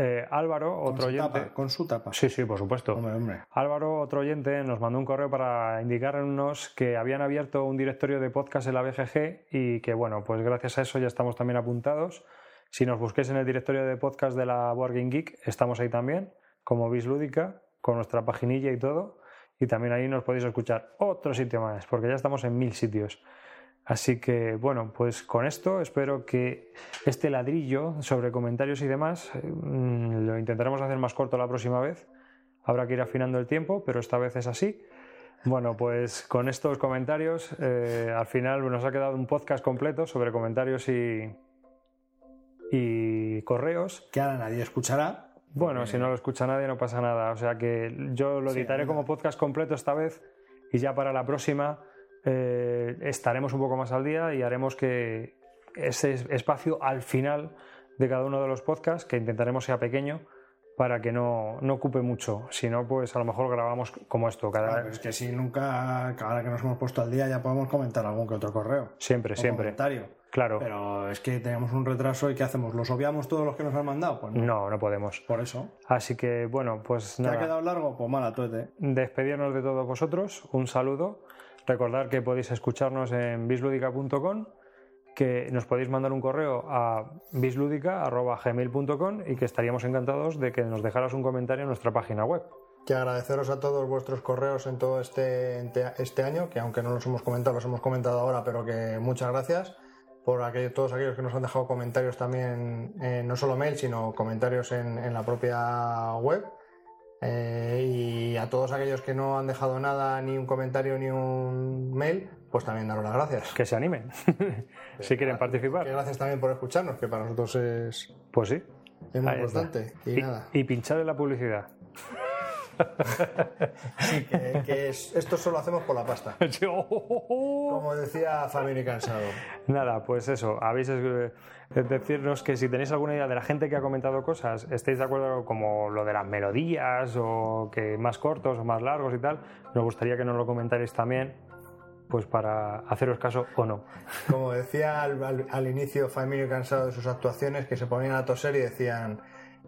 eh, Álvaro, otro oyente. tapa, con su tapa Sí, sí, por supuesto. hombre hombre Álvaro, otro oyente, nos mandó un correo para indicarnos que habían abierto un directorio de podcast en la BGG y que, bueno, pues gracias a eso ya estamos también apuntados. Si nos busquéis en el directorio de podcast de la Game Geek, estamos ahí también, como Bis Lúdica, con nuestra paginilla y todo. Y también ahí nos podéis escuchar otro sitio más, porque ya estamos en mil sitios. Así que, bueno, pues con esto espero que este ladrillo sobre comentarios y demás eh, mm, lo intentaremos hacer más corto la próxima vez. Habrá que ir afinando el tiempo, pero esta vez es así. Bueno, pues con estos comentarios, eh, al final nos ha quedado un podcast completo sobre comentarios y, y correos. que ahora nadie escuchará Bueno, si no lo escucha nadie no pasa nada. O sea que yo lo editaré como podcast completo esta vez y ya para la próxima eh, estaremos un poco más al día y haremos que ese es- espacio al final de cada uno de los podcasts, que intentaremos sea pequeño, para que no, no ocupe mucho. Si no, pues a lo mejor grabamos como esto, cada Claro, pero es que si nunca ahora que nos hemos puesto al día ya podemos comentar algún que otro correo Siempre, siempre. comentario Claro. pero es que tenemos un retraso y ¿qué hacemos? ¿los obviamos todos los que nos han mandado? pues no No, no podemos. por eso Así que, bueno, pues ¿te ha nada. quedado largo? pues mala tuete despedirnos de todos vosotros, un saludo. Recordar que podéis escucharnos en bisludica.com, que nos podéis mandar un correo a bisludica.gmail.com y que estaríamos encantados de que nos dejaras un comentario en nuestra página web. que agradeceros a todos vuestros correos en todo este, este año, que aunque no los hemos comentado, los hemos comentado ahora, pero que muchas gracias por aquellos, todos aquellos que nos han dejado comentarios también, eh, no solo mail, sino comentarios en, en la propia web. Eh, y a todos aquellos que no han dejado nada, ni un comentario ni un mail, pues también daros las gracias. Que se animen, <laughs> si quieren Que participar. gracias también por escucharnos, que para nosotros es, Pues sí. es muy Ahí está. importante. Y, nada, y pinchar en la publicidad. Sí, que, que es- esto solo hacemos por la pasta. <laughs> Yo- Como decía Family Cansado. Nada, pues eso, habéis eh, decirnos que si tenéis alguna idea de la gente que ha comentado cosas, estéis de acuerdo como lo de las melodías o que más cortos o más largos y tal, nos gustaría que nos lo comentarais también, pues para haceros caso o no. Como decía al, al- al inicio Cansado de sus actuaciones, que se ponían a toser y decían: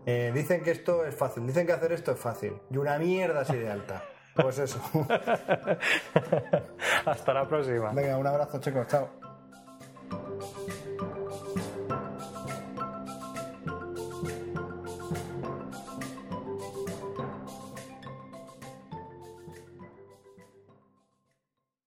eh, Dicen que esto es fácil, dicen que hacer esto es fácil. Y una mierda así de alta. Pues eso. <laughs> Hasta la próxima. Venga, un abrazo, chicos. Chao.